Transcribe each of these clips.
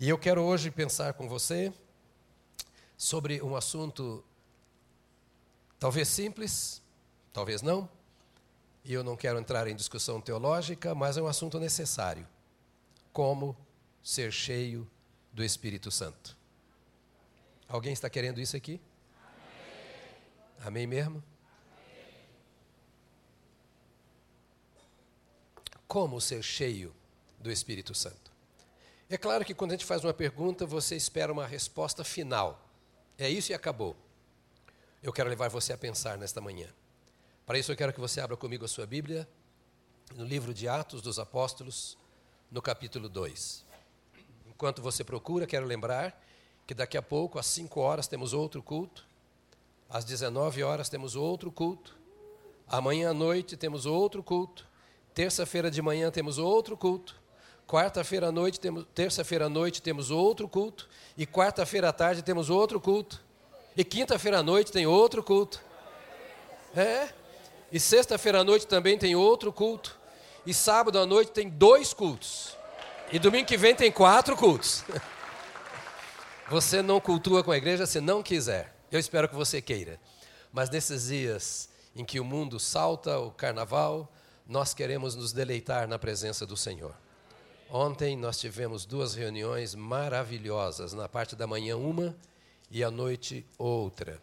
E eu quero hoje pensar com você sobre um assunto talvez simples, talvez não, e eu não quero entrar em discussão teológica, mas é um assunto necessário. Como ser cheio do Espírito Santo. Alguém está querendo isso aqui? Amém, Amém mesmo? Amém. Como ser cheio do Espírito Santo? É claro que quando a gente faz uma pergunta, você espera uma resposta final. É isso e acabou. Eu quero levar você a pensar nesta manhã. Para isso, eu quero que você abra comigo a sua Bíblia, no livro de Atos dos Apóstolos, no capítulo 2. Enquanto você procura, quero lembrar que daqui a pouco, às 5 horas, temos outro culto, às 19 horas, temos outro culto, amanhã à noite, temos outro culto, terça-feira de manhã, temos outro culto, quarta-feira à noite, temos, terça-feira à noite, temos outro culto, e quarta-feira à tarde, temos outro culto, e quinta-feira à noite, tem outro culto. É, e sexta-feira à noite também tem outro culto. E sábado à noite tem dois cultos. E domingo que vem tem quatro cultos. Você não cultua com a igreja se não quiser. Eu espero que você queira. Mas nesses dias em que o mundo salta o carnaval, nós queremos nos deleitar na presença do Senhor. Ontem nós tivemos duas reuniões maravilhosas, na parte da manhã uma e à noite outra.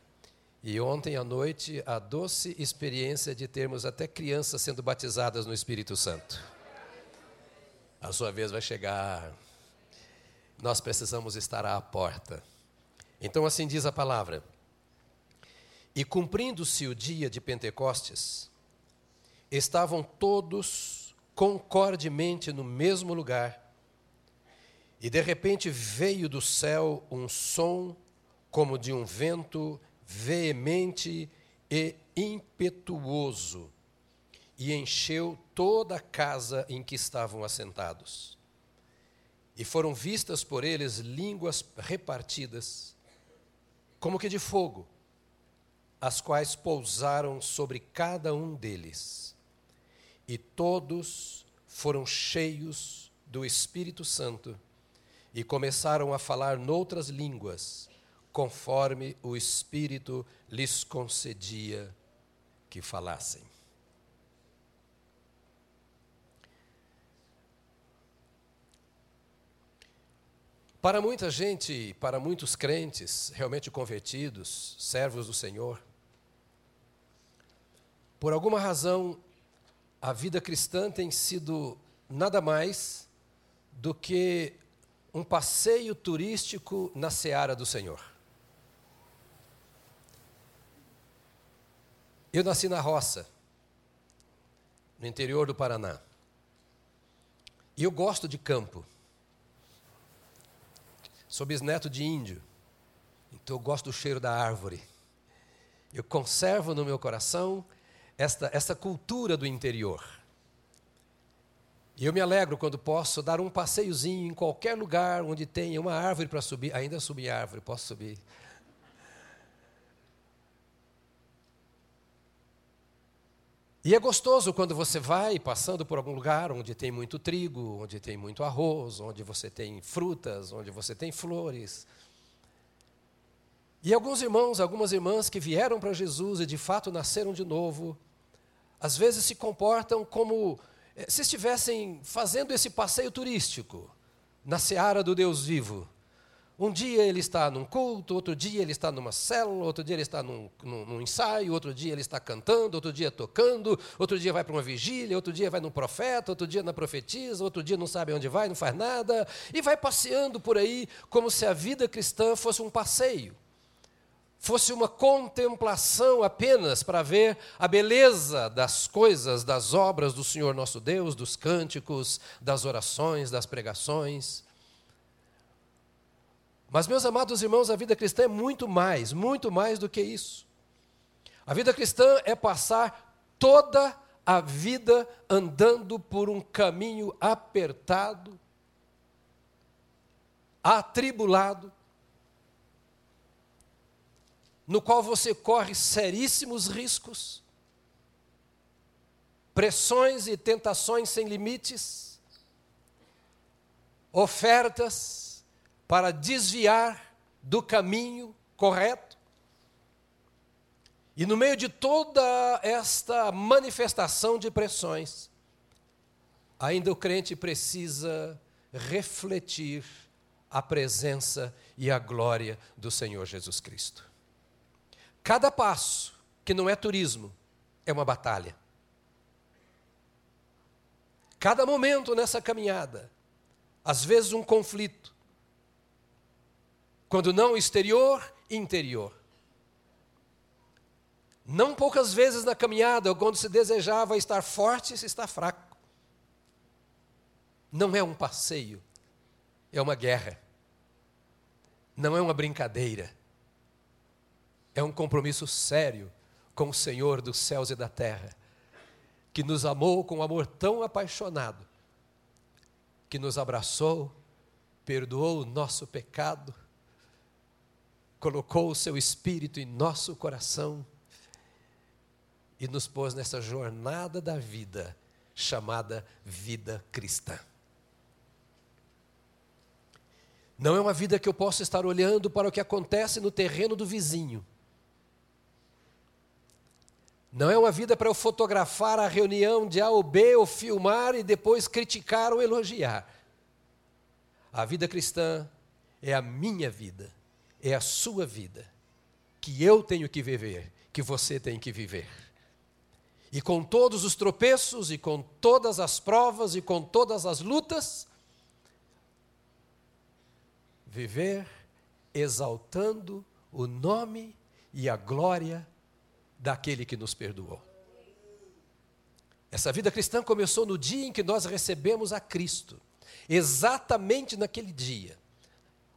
E ontem à noite, a doce experiência de termos até crianças sendo batizadas no Espírito Santo. A sua vez vai chegar. Nós precisamos estar à porta. Então, assim diz a palavra. E cumprindo-se o dia de Pentecostes, estavam todos concordemente no mesmo lugar. E de repente veio do céu um som como de um vento veemente e impetuoso, e encheu toda a casa em que estavam assentados. E foram vistas por eles línguas repartidas, como que de fogo, as quais pousaram sobre cada um deles. E todos foram cheios do Espírito Santo e começaram a falar noutras línguas conforme o Espírito lhes concedia que falassem. Para muita gente, para muitos crentes realmente convertidos, servos do Senhor, por alguma razão, a vida cristã tem sido nada mais do que um passeio turístico na seara do Senhor. Eu nasci na roça, no interior do Paraná. E eu gosto de campo. Sou bisneto de índio, então eu gosto do cheiro da árvore. Eu conservo no meu coração esta, esta cultura do interior. E eu me alegro quando posso dar um passeiozinho em qualquer lugar onde tenha uma árvore para subir. Ainda subi árvore, posso subir. E é gostoso quando você vai passando por algum lugar onde tem muito trigo, onde tem muito arroz, onde você tem frutas, onde você tem flores. E alguns irmãos, algumas irmãs que vieram para Jesus e de fato nasceram de novo, às vezes se comportam como eh, se estivessem fazendo esse passeio turístico na seara do Deus vivo. Um dia ele está num culto, outro dia ele está numa célula, outro dia ele está num, num, num, ensaio, outro dia ele está cantando, outro dia tocando, outro dia vai para uma vigília, outro dia vai num profeta, outro dia na profetisa, outro dia não sabe onde vai, não faz nada, e vai passeando por aí como se a vida cristã fosse um passeio, fosse uma contemplação apenas para ver a beleza das coisas, das obras do Senhor nosso Deus, dos cânticos, das orações, das pregações. Mas, meus amados irmãos, a vida cristã é muito mais, muito mais do que isso. A vida cristã é passar toda a vida andando por um caminho apertado, atribulado, no qual você corre seríssimos riscos, pressões e tentações sem limites, ofertas, para desviar do caminho correto. E no meio de toda esta manifestação de pressões, ainda o crente precisa refletir a presença e a glória do Senhor Jesus Cristo. Cada passo, que não é turismo, é uma batalha. Cada momento nessa caminhada, às vezes um conflito. Quando não exterior, interior. Não poucas vezes na caminhada, quando se desejava estar forte, se está fraco. Não é um passeio, é uma guerra. Não é uma brincadeira. É um compromisso sério com o Senhor dos céus e da terra, que nos amou com um amor tão apaixonado, que nos abraçou, perdoou o nosso pecado, colocou o seu espírito em nosso coração e nos pôs nessa jornada da vida chamada vida cristã. Não é uma vida que eu possa estar olhando para o que acontece no terreno do vizinho. Não é uma vida para eu fotografar a reunião de A ou B, ou filmar e depois criticar ou elogiar. A vida cristã é a minha vida, é a sua vida, que eu tenho que viver, que você tem que viver. E com todos os tropeços, e com todas as provas, e com todas as lutas, viver exaltando o nome e a glória daquele que nos perdoou. Essa vida cristã começou no dia em que nós recebemos a Cristo, exatamente naquele dia.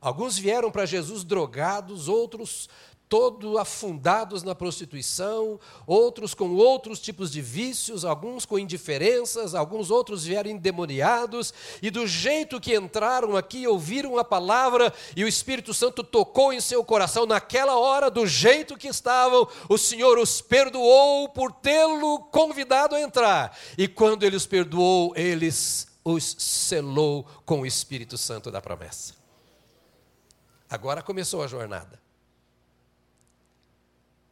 Alguns vieram para Jesus drogados, outros todo afundados na prostituição, outros com outros tipos de vícios, alguns com indiferenças, alguns outros vieram endemoniados, e do jeito que entraram aqui, ouviram a palavra e o Espírito Santo tocou em seu coração naquela hora, do jeito que estavam, o Senhor os perdoou por tê-lo convidado a entrar. E quando ele os perdoou, eles os selou com o Espírito Santo da promessa. Agora começou a jornada.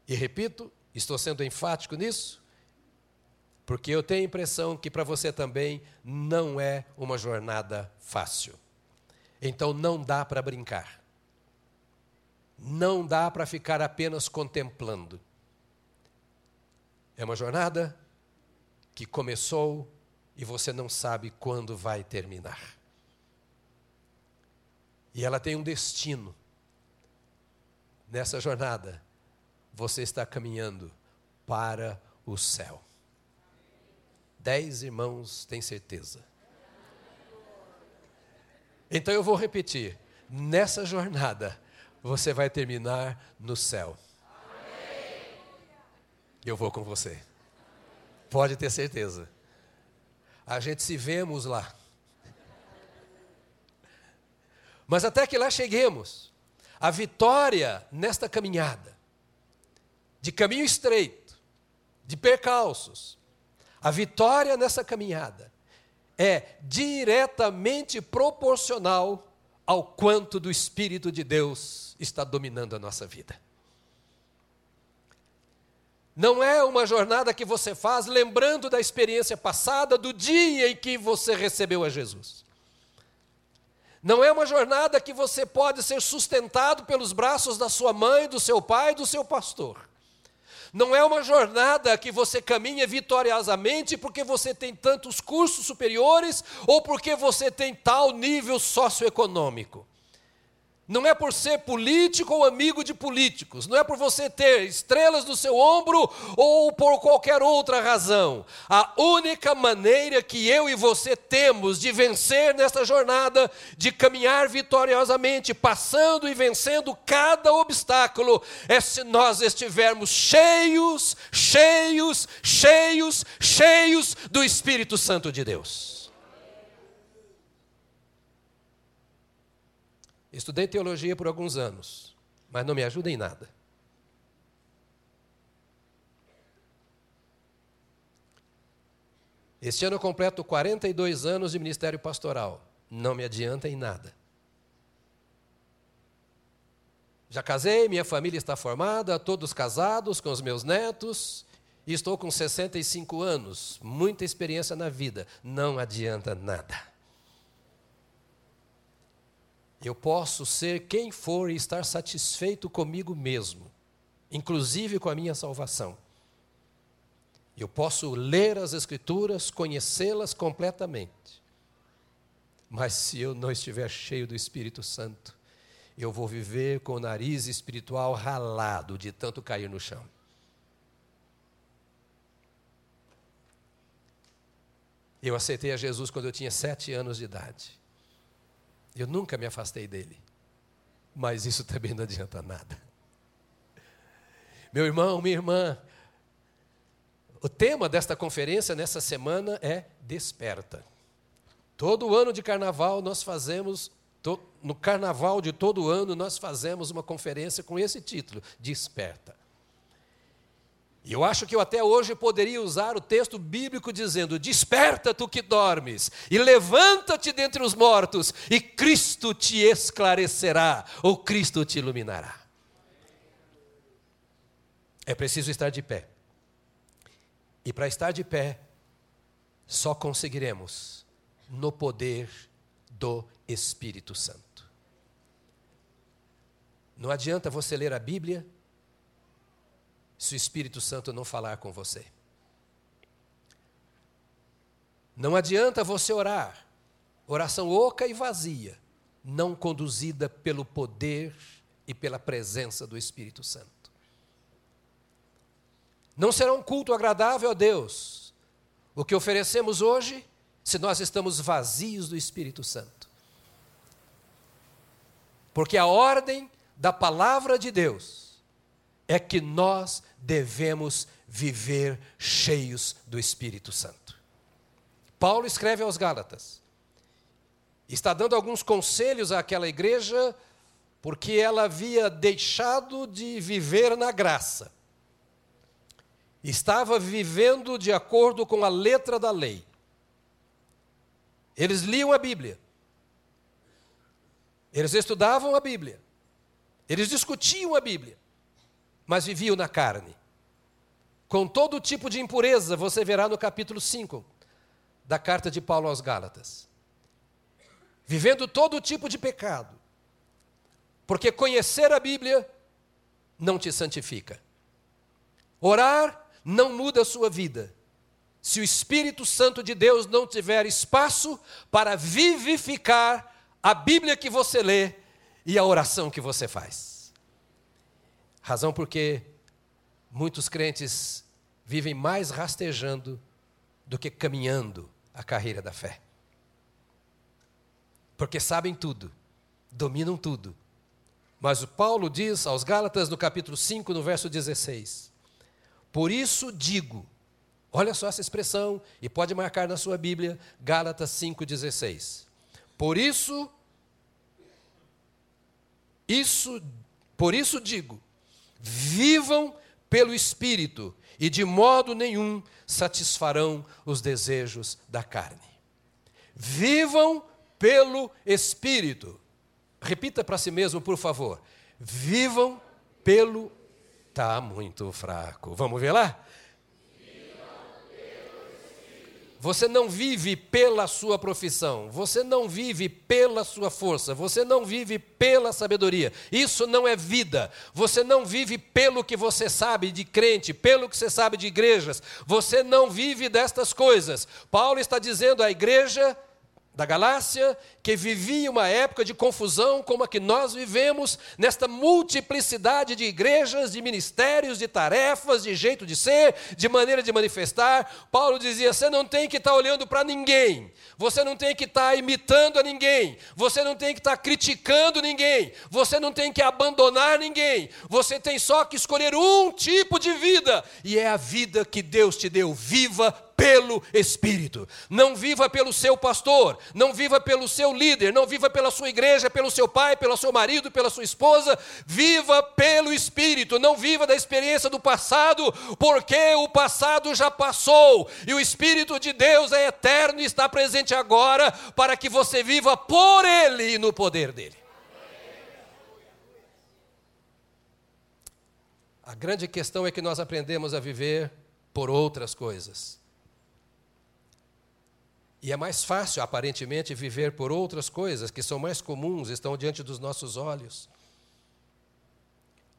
E repito, estou sendo enfático nisso, porque eu tenho a impressão que para você também não é uma jornada fácil. Então não dá para brincar. Não dá para ficar apenas contemplando. É uma jornada que começou e você não sabe quando vai terminar. E ela tem um destino. Nessa jornada, você está caminhando para o céu. Dez irmãos têm certeza. Então eu vou repetir: nessa jornada, você vai terminar no céu. Eu vou com você. Pode ter certeza. A gente se vemos lá. Mas até que lá cheguemos, a vitória nesta caminhada de caminho estreito, de percalços. A vitória nessa caminhada é diretamente proporcional ao quanto do Espírito de Deus está dominando a nossa vida. Não é uma jornada que você faz lembrando da experiência passada, do dia em que você recebeu a Jesus. Não é uma jornada que você pode ser sustentado pelos braços da sua mãe, do seu pai, do seu pastor. Não é uma jornada que você caminha vitoriosamente porque você tem tantos cursos superiores ou porque você tem tal nível socioeconômico. Não é por ser político ou amigo de políticos, não é por você ter estrelas no seu ombro ou por qualquer outra razão. A única maneira que eu e você temos de vencer nesta jornada, de caminhar vitoriosamente, passando e vencendo cada obstáculo, é se nós estivermos cheios, cheios, cheios, cheios do Espírito Santo de Deus. Estudei teologia por alguns anos, mas não me ajuda em nada. Este ano eu completo 42 anos de ministério pastoral. Não me adianta em nada. Já casei, minha família está formada, todos casados com os meus netos, e estou com 65 anos, muita experiência na vida. Não adianta nada. Eu posso ser quem for e estar satisfeito comigo mesmo, inclusive com a minha salvação. Eu posso ler as Escrituras, conhecê-las completamente. Mas se eu não estiver cheio do Espírito Santo, eu vou viver com o nariz espiritual ralado de tanto cair no chão. Eu aceitei a Jesus quando eu tinha sete anos de idade. Eu nunca me afastei dele. Mas isso também não adianta nada. Meu irmão, minha irmã, o tema desta conferência nessa semana é Desperta. Todo ano de carnaval nós fazemos no carnaval de todo ano, nós fazemos uma conferência com esse título: Desperta. E eu acho que eu até hoje poderia usar o texto bíblico dizendo: Desperta tu que dormes, e levanta-te dentre os mortos, e Cristo te esclarecerá, ou Cristo te iluminará. É preciso estar de pé. E para estar de pé, só conseguiremos no poder do Espírito Santo. Não adianta você ler a Bíblia se o Espírito Santo não falar com você. Não adianta você orar, oração oca e vazia, não conduzida pelo poder e pela presença do Espírito Santo. Não será um culto agradável a Deus o que oferecemos hoje se nós estamos vazios do Espírito Santo. Porque a ordem da palavra de Deus é que nós devemos viver cheios do Espírito Santo. Paulo escreve aos Gálatas, está dando alguns conselhos àquela igreja, porque ela havia deixado de viver na graça, estava vivendo de acordo com a letra da lei. Eles liam a Bíblia. Eles estudavam a Bíblia. Eles discutiam a Bíblia. Mas viviam na carne. Com todo tipo de impureza, você verá no capítulo 5 da carta de Paulo aos Gálatas. Vivendo todo tipo de pecado. Porque conhecer a Bíblia não te santifica. Orar não muda a sua vida se o Espírito Santo de Deus não tiver espaço para vivificar a Bíblia que você lê e a oração que você faz. Razão porque muitos crentes vivem mais rastejando do que caminhando a carreira da fé. Porque sabem tudo, dominam tudo. Mas o Paulo diz aos Gálatas no capítulo 5, no verso 16: Por isso digo, Olha só essa expressão, e pode marcar na sua Bíblia, Gálatas 5,16. Por isso, isso, por isso digo, vivam pelo Espírito, e de modo nenhum satisfarão os desejos da carne. Vivam pelo Espírito. Repita para si mesmo, por favor. Vivam pelo. Está muito fraco. Vamos ver lá? Você não vive pela sua profissão, você não vive pela sua força, você não vive pela sabedoria. Isso não é vida. Você não vive pelo que você sabe de crente, pelo que você sabe de igrejas. Você não vive destas coisas. Paulo está dizendo à igreja da Galácia, que vivia uma época de confusão como a que nós vivemos, nesta multiplicidade de igrejas, de ministérios, de tarefas, de jeito de ser, de maneira de manifestar. Paulo dizia: você não tem que estar olhando para ninguém, você não tem que estar imitando a ninguém, você não tem que estar criticando ninguém, você não tem que abandonar ninguém, você tem só que escolher um tipo de vida, e é a vida que Deus te deu. Viva pelo Espírito. Não viva pelo seu pastor, não viva pelo seu líder, não viva pela sua igreja, pelo seu pai, pelo seu marido, pela sua esposa. Viva pelo Espírito. Não viva da experiência do passado, porque o passado já passou e o Espírito de Deus é eterno e está presente agora para que você viva por Ele e no poder dele. A grande questão é que nós aprendemos a viver por outras coisas. E é mais fácil, aparentemente, viver por outras coisas que são mais comuns, estão diante dos nossos olhos.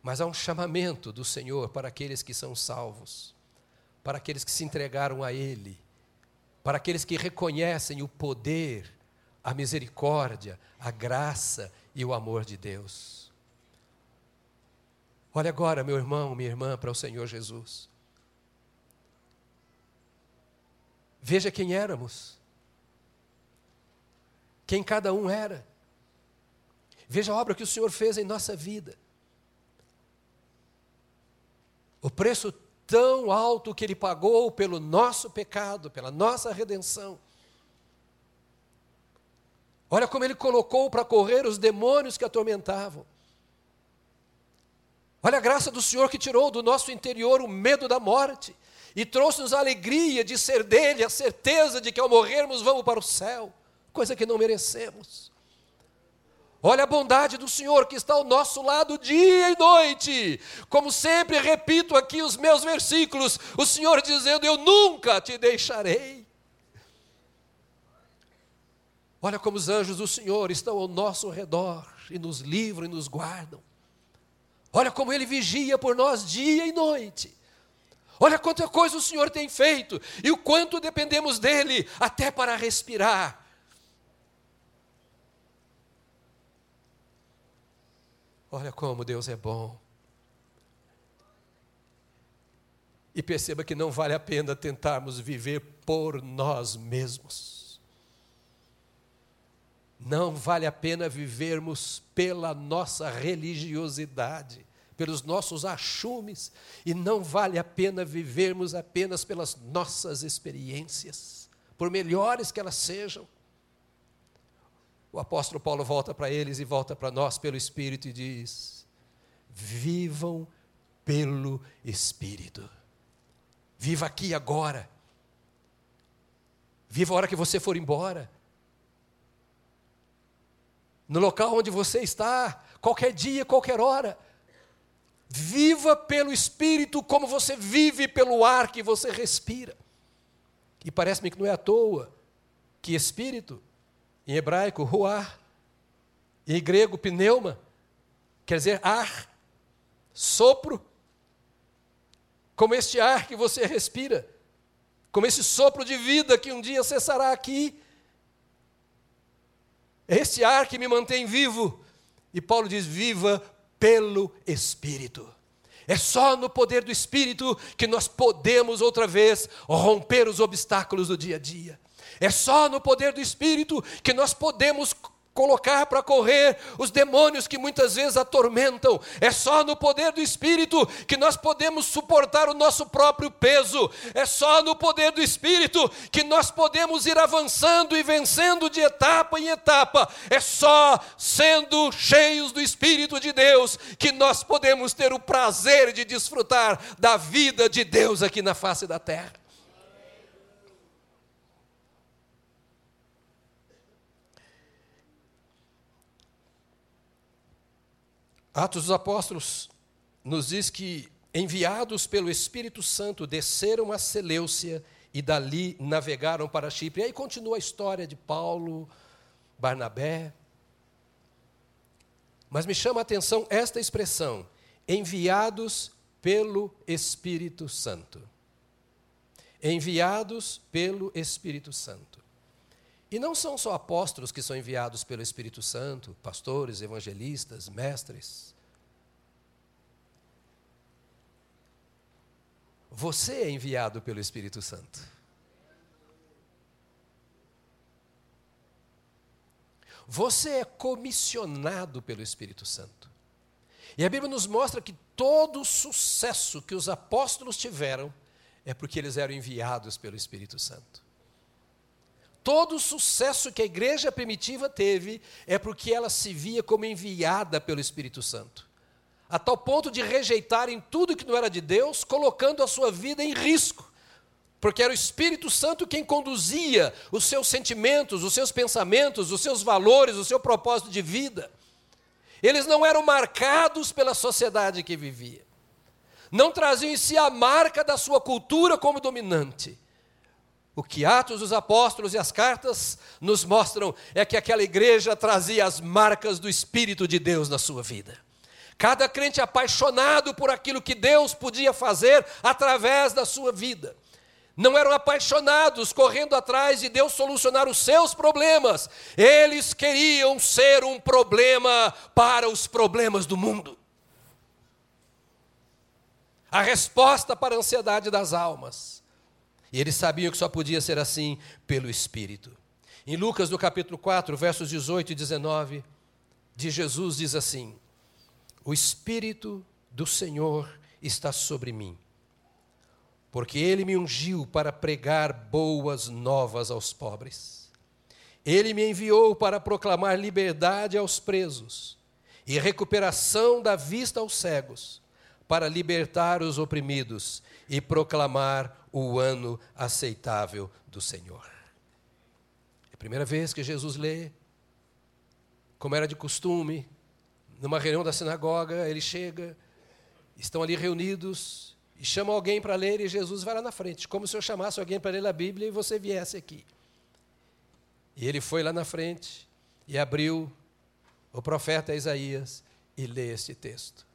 Mas há um chamamento do Senhor para aqueles que são salvos, para aqueles que se entregaram a Ele, para aqueles que reconhecem o poder, a misericórdia, a graça e o amor de Deus. Olha agora, meu irmão, minha irmã, para o Senhor Jesus. Veja quem éramos, quem cada um era. Veja a obra que o Senhor fez em nossa vida. O preço tão alto que Ele pagou pelo nosso pecado, pela nossa redenção. Olha como Ele colocou para correr os demônios que atormentavam. Olha a graça do Senhor que tirou do nosso interior o medo da morte e trouxe-nos a alegria de ser dele, a certeza de que ao morrermos vamos para o céu, coisa que não merecemos. Olha a bondade do Senhor que está ao nosso lado dia e noite. Como sempre repito aqui os meus versículos, o Senhor dizendo: Eu nunca te deixarei. Olha como os anjos do Senhor estão ao nosso redor e nos livram e nos guardam. Olha como Ele vigia por nós dia e noite. Olha quanta coisa o Senhor tem feito e o quanto dependemos dEle até para respirar. Olha como Deus é bom. E perceba que não vale a pena tentarmos viver por nós mesmos. Não vale a pena vivermos pela nossa religiosidade, pelos nossos achumes, e não vale a pena vivermos apenas pelas nossas experiências, por melhores que elas sejam. O apóstolo Paulo volta para eles e volta para nós pelo Espírito e diz: vivam pelo Espírito. Viva aqui agora. Viva a hora que você for embora. No local onde você está, qualquer dia, qualquer hora. Viva pelo Espírito como você vive pelo ar que você respira. E parece-me que não é à toa que Espírito em hebraico, ruar, em grego, pneuma, quer dizer ar, sopro, como este ar que você respira, como esse sopro de vida que um dia cessará aqui. Esse ar que me mantém vivo. E Paulo diz: viva pelo Espírito. É só no poder do Espírito que nós podemos outra vez romper os obstáculos do dia a dia. É só no poder do Espírito que nós podemos colocar para correr os demônios que muitas vezes atormentam. É só no poder do Espírito que nós podemos suportar o nosso próprio peso. É só no poder do Espírito que nós podemos ir avançando e vencendo de etapa em etapa. É só sendo cheios do Espírito de Deus que nós podemos ter o prazer de desfrutar da vida de Deus aqui na face da terra. Atos dos Apóstolos nos diz que, enviados pelo Espírito Santo, desceram a Seleucia e dali navegaram para Chipre. E aí continua a história de Paulo, Barnabé. Mas me chama a atenção esta expressão: enviados pelo Espírito Santo. Enviados pelo Espírito Santo. E não são só apóstolos que são enviados pelo Espírito Santo, pastores, evangelistas, mestres. Você é enviado pelo Espírito Santo. Você é comissionado pelo Espírito Santo. E a Bíblia nos mostra que todo o sucesso que os apóstolos tiveram é porque eles eram enviados pelo Espírito Santo. Todo o sucesso que a igreja primitiva teve é porque ela se via como enviada pelo Espírito Santo. A tal ponto de rejeitarem tudo que não era de Deus, colocando a sua vida em risco. Porque era o Espírito Santo quem conduzia os seus sentimentos, os seus pensamentos, os seus valores, o seu propósito de vida. Eles não eram marcados pela sociedade que vivia. não traziam em si a marca da sua cultura como dominante. O que Atos dos Apóstolos e as cartas nos mostram é que aquela igreja trazia as marcas do Espírito de Deus na sua vida. Cada crente apaixonado por aquilo que Deus podia fazer através da sua vida. Não eram apaixonados correndo atrás de Deus solucionar os seus problemas. Eles queriam ser um problema para os problemas do mundo. A resposta para a ansiedade das almas. E eles sabiam que só podia ser assim pelo Espírito. Em Lucas, no capítulo 4, versos 18 e 19, de Jesus diz assim: o Espírito do Senhor está sobre mim, porque ele me ungiu para pregar boas novas aos pobres. Ele me enviou para proclamar liberdade aos presos e recuperação da vista aos cegos, para libertar os oprimidos e proclamar o ano aceitável do Senhor. É a primeira vez que Jesus lê, como era de costume, numa reunião da sinagoga, ele chega, estão ali reunidos, e chama alguém para ler, e Jesus vai lá na frente, como se eu chamasse alguém para ler a Bíblia e você viesse aqui. E ele foi lá na frente e abriu o profeta Isaías e lê este texto.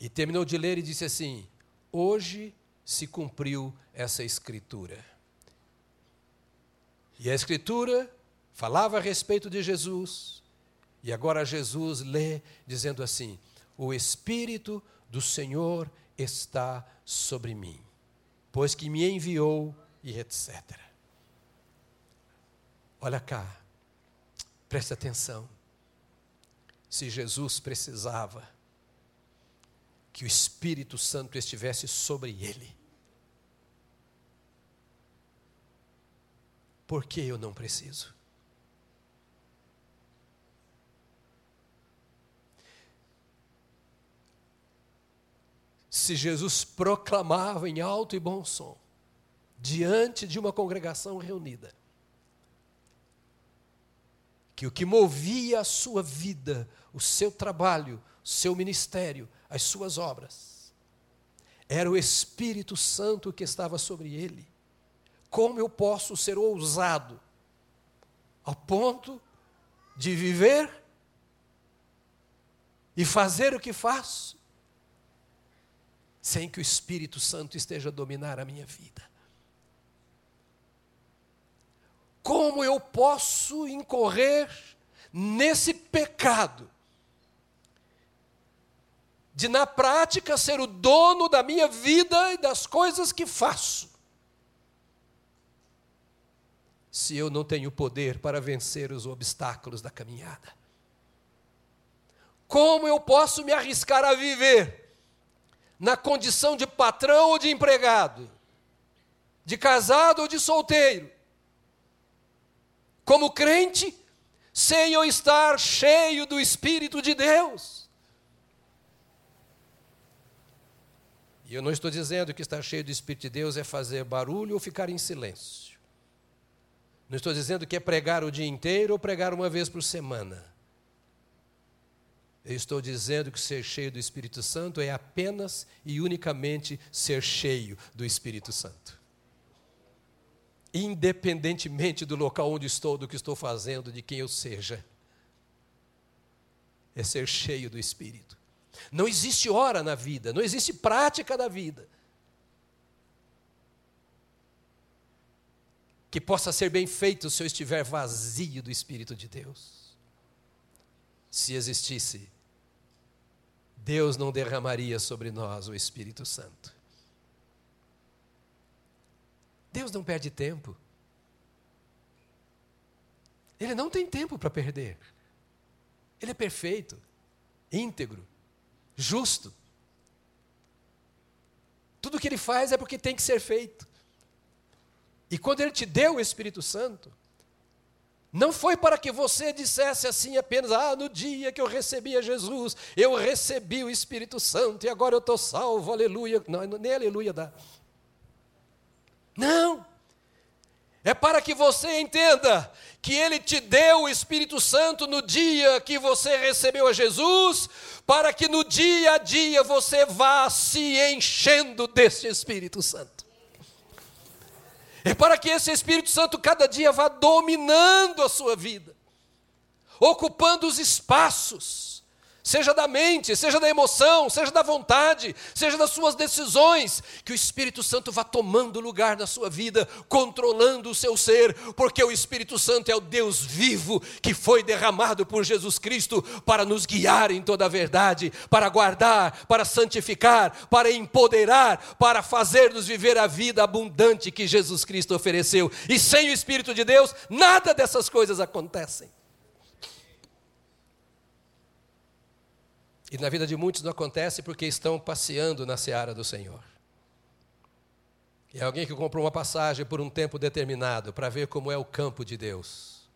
E terminou de ler e disse assim: Hoje se cumpriu essa escritura. E a escritura falava a respeito de Jesus, e agora Jesus lê dizendo assim: O Espírito do Senhor está sobre mim, pois que me enviou e etc. Olha cá, preste atenção. Se Jesus precisava que o Espírito Santo estivesse sobre ele, por que eu não preciso? se Jesus proclamava em alto e bom som, diante de uma congregação reunida, que o que movia a sua vida, o seu trabalho, seu ministério, as suas obras, era o Espírito Santo que estava sobre ele. Como eu posso ser ousado ao ponto de viver e fazer o que faço sem que o Espírito Santo esteja a dominar a minha vida? Como eu posso incorrer nesse pecado de, na prática, ser o dono da minha vida e das coisas que faço? Se eu não tenho poder para vencer os obstáculos da caminhada. Como eu posso me arriscar a viver na condição de patrão ou de empregado, de casado ou de solteiro, como crente, sem eu estar cheio do Espírito de Deus. E eu não estou dizendo que estar cheio do Espírito de Deus é fazer barulho ou ficar em silêncio. Não estou dizendo que é pregar o dia inteiro ou pregar uma vez por semana. Eu estou dizendo que ser cheio do Espírito Santo é apenas e unicamente ser cheio do Espírito Santo. Independentemente do local onde estou, do que estou fazendo, de quem eu seja. É ser cheio do Espírito. Não existe hora na vida, não existe prática da vida que possa ser bem feito se eu estiver vazio do Espírito de Deus. Se existisse, Deus não derramaria sobre nós o Espírito Santo. Deus não perde tempo. Ele não tem tempo para perder. Ele é perfeito, íntegro, justo. Tudo que ele faz é porque tem que ser feito. E quando ele te deu o Espírito Santo, não foi para que você dissesse assim apenas, ah, no dia que eu recebi a Jesus, eu recebi o Espírito Santo e agora eu estou salvo, aleluia. Não, nem aleluia dá. Não. É para que você entenda que Ele te deu o Espírito Santo no dia que você recebeu a Jesus, para que no dia a dia você vá se enchendo desse Espírito Santo. É para que esse Espírito Santo cada dia vá dominando a sua vida, ocupando os espaços seja da mente, seja da emoção, seja da vontade, seja das suas decisões, que o Espírito Santo vá tomando lugar na sua vida, controlando o seu ser, porque o Espírito Santo é o Deus vivo que foi derramado por Jesus Cristo para nos guiar em toda a verdade, para guardar, para santificar, para empoderar, para fazer-nos viver a vida abundante que Jesus Cristo ofereceu. E sem o Espírito de Deus, nada dessas coisas acontecem. E na vida de muitos não acontece porque estão passeando na seara do Senhor. É alguém que comprou uma passagem por um tempo determinado para ver como é o campo de Deus.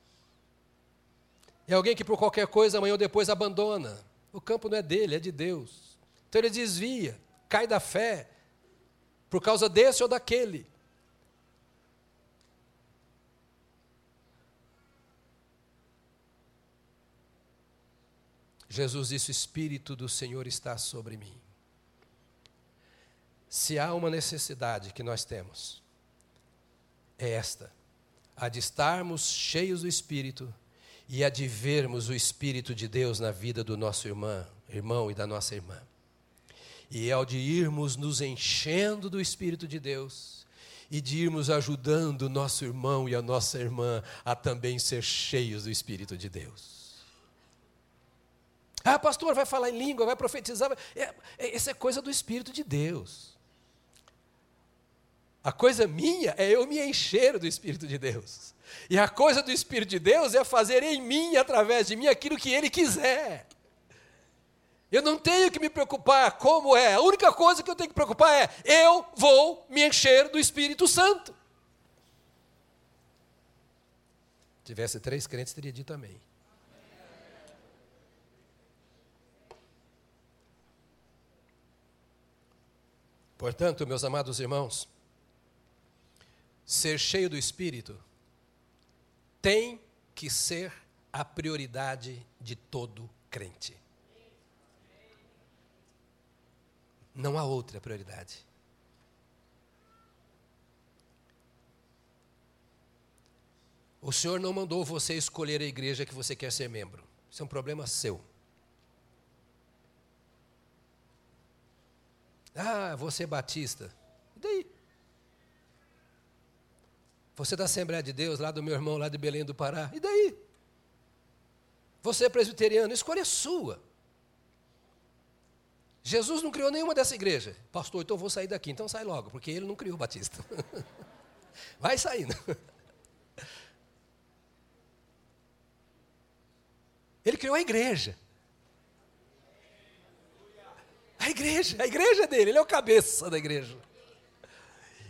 É alguém que por qualquer coisa amanhã ou depois abandona. O campo não é dele, é de Deus. Então ele desvia, cai da fé por causa desse ou daquele. Jesus disse: O Espírito do Senhor está sobre mim. Se há uma necessidade que nós temos, é esta: a de estarmos cheios do Espírito e a de vermos o Espírito de Deus na vida do nosso irmão, irmão e da nossa irmã. E ao de irmos nos enchendo do Espírito de Deus e de irmos ajudando o nosso irmão e a nossa irmã a também ser cheios do Espírito de Deus. Ah, pastor, vai falar em língua, vai profetizar. É, é, essa é coisa do Espírito de Deus. A coisa minha é eu me encher do Espírito de Deus. E a coisa do Espírito de Deus é fazer em mim, através de mim, aquilo que Ele quiser. Eu não tenho que me preocupar como é. A única coisa que eu tenho que preocupar é: eu vou me encher do Espírito Santo. Se tivesse três crentes, teria dito amém. Portanto, meus amados irmãos, ser cheio do Espírito tem que ser a prioridade de todo crente. Não há outra prioridade. O Senhor não mandou você escolher a igreja que você quer ser membro. Isso é um problema seu. Ah, você é batista. E daí? Você é da Assembleia de Deus, lá do meu irmão, lá de Belém do Pará. E daí? Você é presbiteriano, escolha sua. Jesus não criou nenhuma dessa igreja. Pastor, então eu vou sair daqui. Então sai logo, porque ele não criou batista. Vai saindo. Ele criou a igreja. A igreja, a igreja dele, ele é o cabeça da igreja.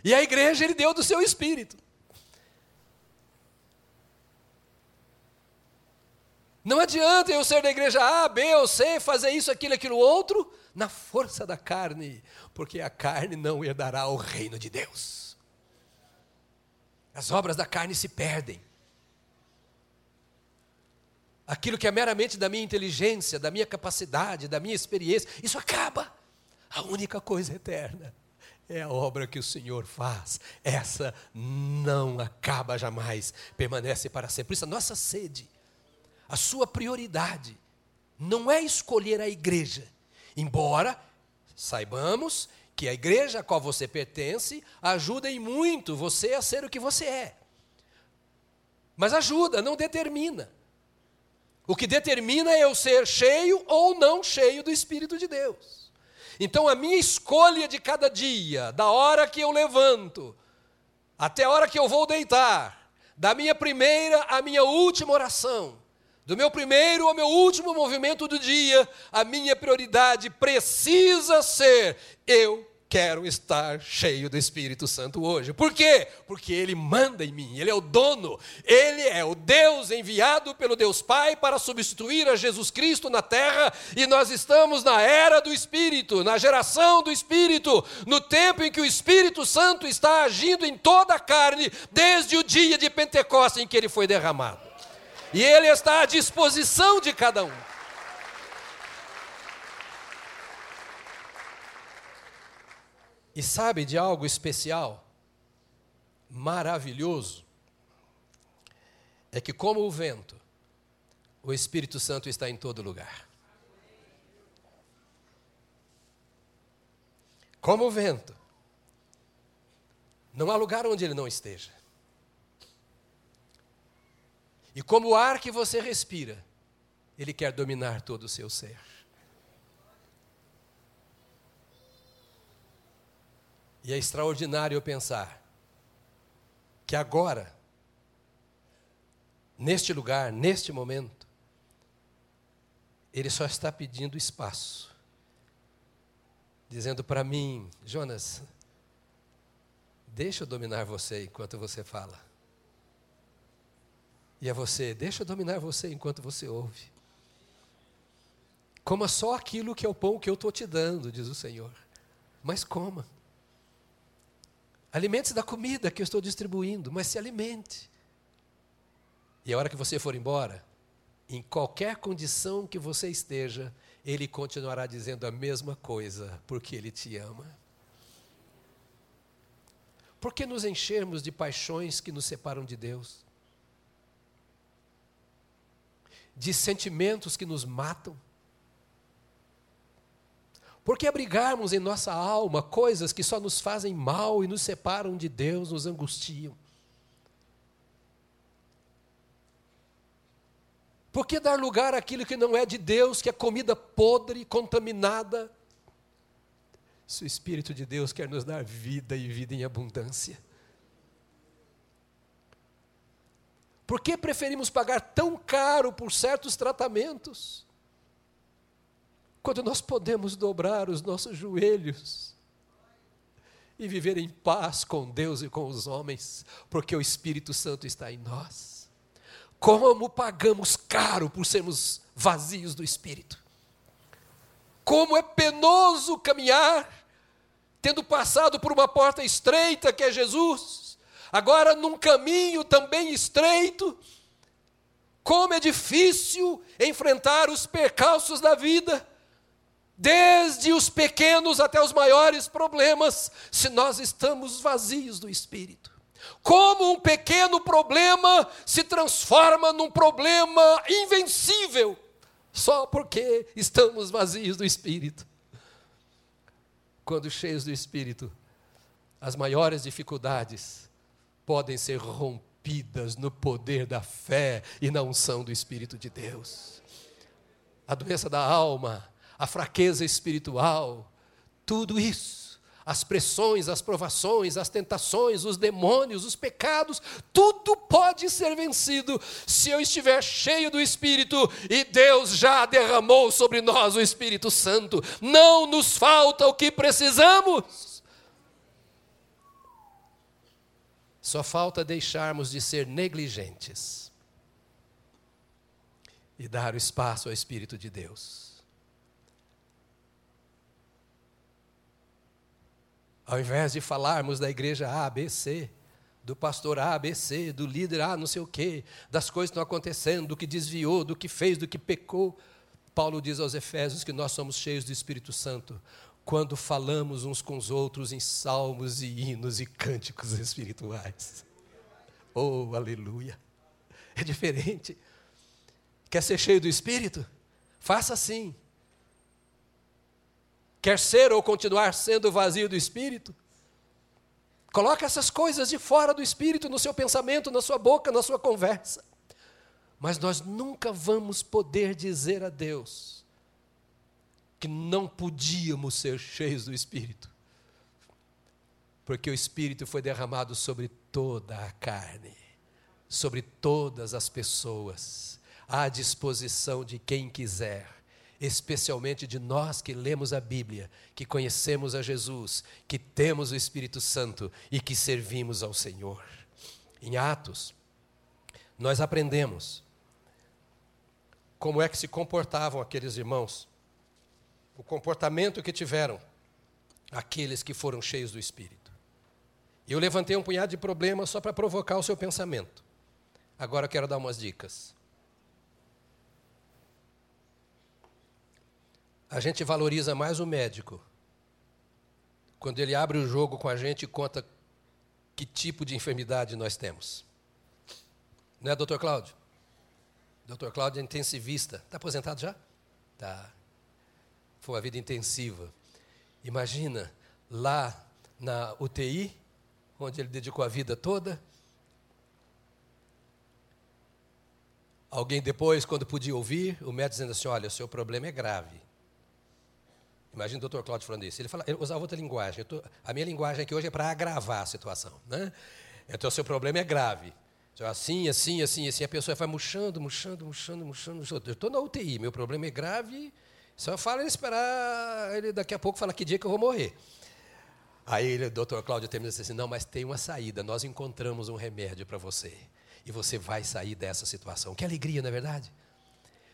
E a igreja ele deu do seu espírito. Não adianta eu ser da igreja A, B ou C, fazer isso, aquilo, aquilo outro, na força da carne, porque a carne não herdará o reino de Deus. As obras da carne se perdem. Aquilo que é meramente da minha inteligência, da minha capacidade, da minha experiência, isso acaba. A única coisa eterna é a obra que o Senhor faz. Essa não acaba jamais, permanece para sempre. Isso, a nossa sede, a sua prioridade, não é escolher a igreja, embora saibamos que a igreja a qual você pertence ajuda em muito você a ser o que você é. Mas ajuda, não determina. O que determina é eu ser cheio ou não cheio do Espírito de Deus. Então a minha escolha de cada dia, da hora que eu levanto, até a hora que eu vou deitar, da minha primeira à minha última oração, do meu primeiro ao meu último movimento do dia, a minha prioridade precisa ser: eu quero estar cheio do Espírito Santo hoje. Por quê? Porque Ele manda em mim, Ele é o dono, Ele é o Deus enviado pelo Deus Pai para substituir a Jesus Cristo na terra, e nós estamos na era do Espírito, na geração do Espírito, no tempo em que o Espírito Santo está agindo em toda a carne, desde o dia de Pentecostes em que ele foi derramado. E Ele está à disposição de cada um. E sabe de algo especial, maravilhoso? É que, como o vento, o Espírito Santo está em todo lugar. Como o vento, não há lugar onde ele não esteja. E como o ar que você respira, ele quer dominar todo o seu ser. E é extraordinário pensar que agora, neste lugar, neste momento, ele só está pedindo espaço, dizendo para mim, Jonas, deixa eu dominar você enquanto você fala. E a você, deixa eu dominar você enquanto você ouve. Coma só aquilo que é o pão que eu estou te dando, diz o Senhor. Mas coma. Alimente-se da comida que eu estou distribuindo, mas se alimente. E a hora que você for embora, em qualquer condição que você esteja, Ele continuará dizendo a mesma coisa, porque Ele te ama. Por que nos enchermos de paixões que nos separam de Deus? De sentimentos que nos matam? Por que abrigarmos em nossa alma coisas que só nos fazem mal e nos separam de Deus, nos angustiam? Por que dar lugar àquilo que não é de Deus, que é comida podre, contaminada? Se o Espírito de Deus quer nos dar vida e vida em abundância. Por que preferimos pagar tão caro por certos tratamentos? Quando nós podemos dobrar os nossos joelhos e viver em paz com Deus e com os homens, porque o Espírito Santo está em nós. Como pagamos caro por sermos vazios do Espírito. Como é penoso caminhar, tendo passado por uma porta estreita que é Jesus, agora num caminho também estreito. Como é difícil enfrentar os percalços da vida desde os pequenos até os maiores problemas, se nós estamos vazios do Espírito. Como um pequeno problema se transforma num problema invencível, só porque estamos vazios do Espírito. Quando cheios do Espírito, as maiores dificuldades podem ser rompidas no poder da fé e na unção do Espírito de Deus. A doença da alma, a fraqueza espiritual, tudo isso, as pressões, as provações, as tentações, os demônios, os pecados, tudo pode ser vencido se eu estiver cheio do Espírito e Deus já derramou sobre nós o Espírito Santo. Não nos falta o que precisamos. Só falta deixarmos de ser negligentes e dar o espaço ao Espírito de Deus. Ao invés de falarmos da igreja A, B, C, do pastor A, B, C, do líder A, não sei o quê, das coisas que estão acontecendo, do que desviou, do que fez, do que pecou, Paulo diz aos Efésios que nós somos cheios do Espírito Santo quando falamos uns com os outros em salmos e hinos e cânticos espirituais. Oh, aleluia! É diferente. Quer ser cheio do Espírito? Faça assim. Quer ser ou continuar sendo vazio do espírito? Coloque essas coisas de fora do espírito no seu pensamento, na sua boca, na sua conversa. Mas nós nunca vamos poder dizer a Deus que não podíamos ser cheios do espírito. Porque o espírito foi derramado sobre toda a carne, sobre todas as pessoas, à disposição de quem quiser especialmente de nós que lemos a Bíblia, que conhecemos a Jesus, que temos o Espírito Santo e que servimos ao Senhor. Em Atos, nós aprendemos como é que se comportavam aqueles irmãos, o comportamento que tiveram aqueles que foram cheios do Espírito. Eu levantei um punhado de problemas só para provocar o seu pensamento. Agora eu quero dar umas dicas. A gente valoriza mais o médico quando ele abre o jogo com a gente e conta que tipo de enfermidade nós temos. Não é, doutor Cláudio? Doutor Cláudio é intensivista. Está aposentado já? Tá. Foi uma vida intensiva. Imagina lá na UTI, onde ele dedicou a vida toda. Alguém depois, quando podia ouvir, o médico dizendo assim: Olha, o seu problema é grave. Imagina o doutor Cláudio falando isso. Ele, fala, ele usava outra linguagem. Tô, a minha linguagem aqui hoje é para agravar a situação. Né? Então, o seu problema é grave. Então, assim, assim, assim, assim. A pessoa vai murchando, murchando, murchando, murchando. Eu estou na UTI, meu problema é grave. Só fala ele esperar, ele daqui a pouco fala que dia que eu vou morrer. Aí ele, o doutor Cláudio termina assim, não, mas tem uma saída, nós encontramos um remédio para você. E você vai sair dessa situação. Que alegria, não é verdade?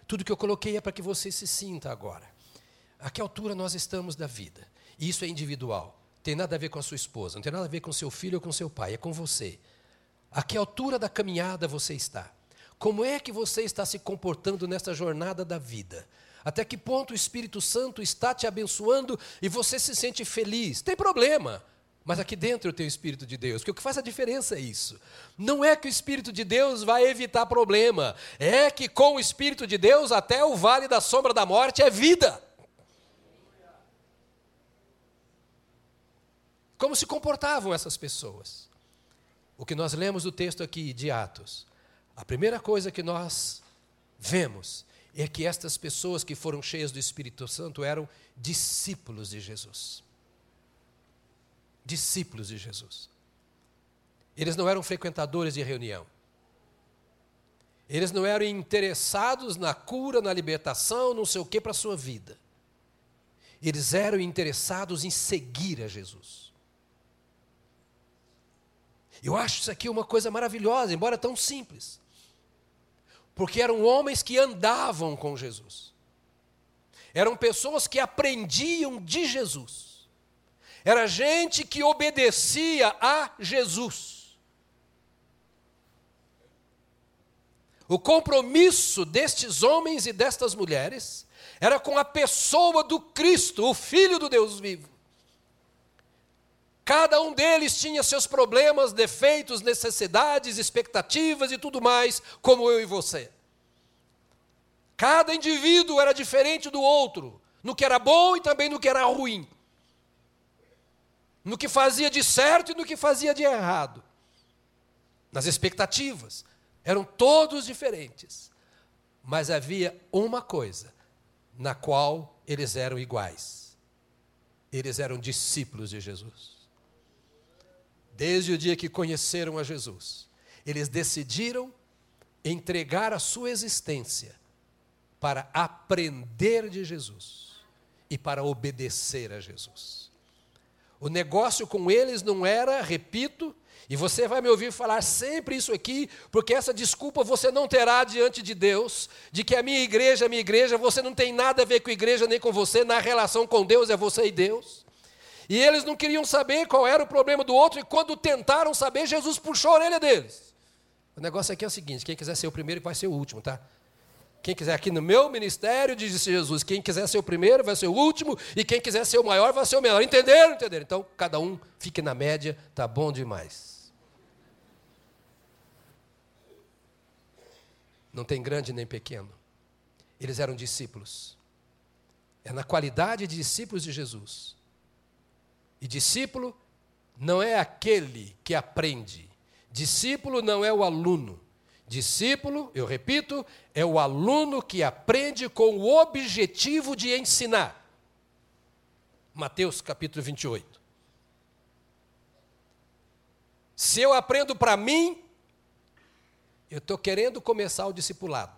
Tudo que eu coloquei é para que você se sinta agora. A que altura nós estamos da vida? E isso é individual. Tem nada a ver com a sua esposa, não tem nada a ver com seu filho ou com seu pai, é com você. A que altura da caminhada você está? Como é que você está se comportando nessa jornada da vida? Até que ponto o Espírito Santo está te abençoando e você se sente feliz? Tem problema, mas aqui dentro tem o Espírito de Deus, porque o que faz a diferença é isso. Não é que o Espírito de Deus vai evitar problema, é que com o Espírito de Deus até o vale da sombra da morte é vida. Como se comportavam essas pessoas? O que nós lemos do texto aqui de Atos, a primeira coisa que nós vemos é que estas pessoas que foram cheias do Espírito Santo eram discípulos de Jesus. Discípulos de Jesus. Eles não eram frequentadores de reunião. Eles não eram interessados na cura, na libertação, não sei o que para a sua vida. Eles eram interessados em seguir a Jesus. Eu acho isso aqui uma coisa maravilhosa, embora tão simples. Porque eram homens que andavam com Jesus. Eram pessoas que aprendiam de Jesus. Era gente que obedecia a Jesus. O compromisso destes homens e destas mulheres era com a pessoa do Cristo, o Filho do Deus vivo. Cada um deles tinha seus problemas, defeitos, necessidades, expectativas e tudo mais, como eu e você. Cada indivíduo era diferente do outro, no que era bom e também no que era ruim. No que fazia de certo e no que fazia de errado. Nas expectativas. Eram todos diferentes. Mas havia uma coisa na qual eles eram iguais. Eles eram discípulos de Jesus desde o dia que conheceram a Jesus, eles decidiram entregar a sua existência para aprender de Jesus e para obedecer a Jesus. O negócio com eles não era, repito, e você vai me ouvir falar sempre isso aqui, porque essa desculpa você não terá diante de Deus, de que a minha igreja, a minha igreja, você não tem nada a ver com a igreja nem com você, na relação com Deus é você e Deus. E eles não queriam saber qual era o problema do outro, e quando tentaram saber, Jesus puxou a orelha deles. O negócio aqui é o seguinte: quem quiser ser o primeiro vai ser o último, tá? Quem quiser aqui no meu ministério, diz Jesus, quem quiser ser o primeiro vai ser o último, e quem quiser ser o maior vai ser o menor. Entenderam? Entenderam? Então, cada um fique na média, tá bom demais. Não tem grande nem pequeno. Eles eram discípulos. É na qualidade de discípulos de Jesus e discípulo não é aquele que aprende. Discípulo não é o aluno. Discípulo, eu repito, é o aluno que aprende com o objetivo de ensinar. Mateus capítulo 28. Se eu aprendo para mim, eu estou querendo começar o discipulado.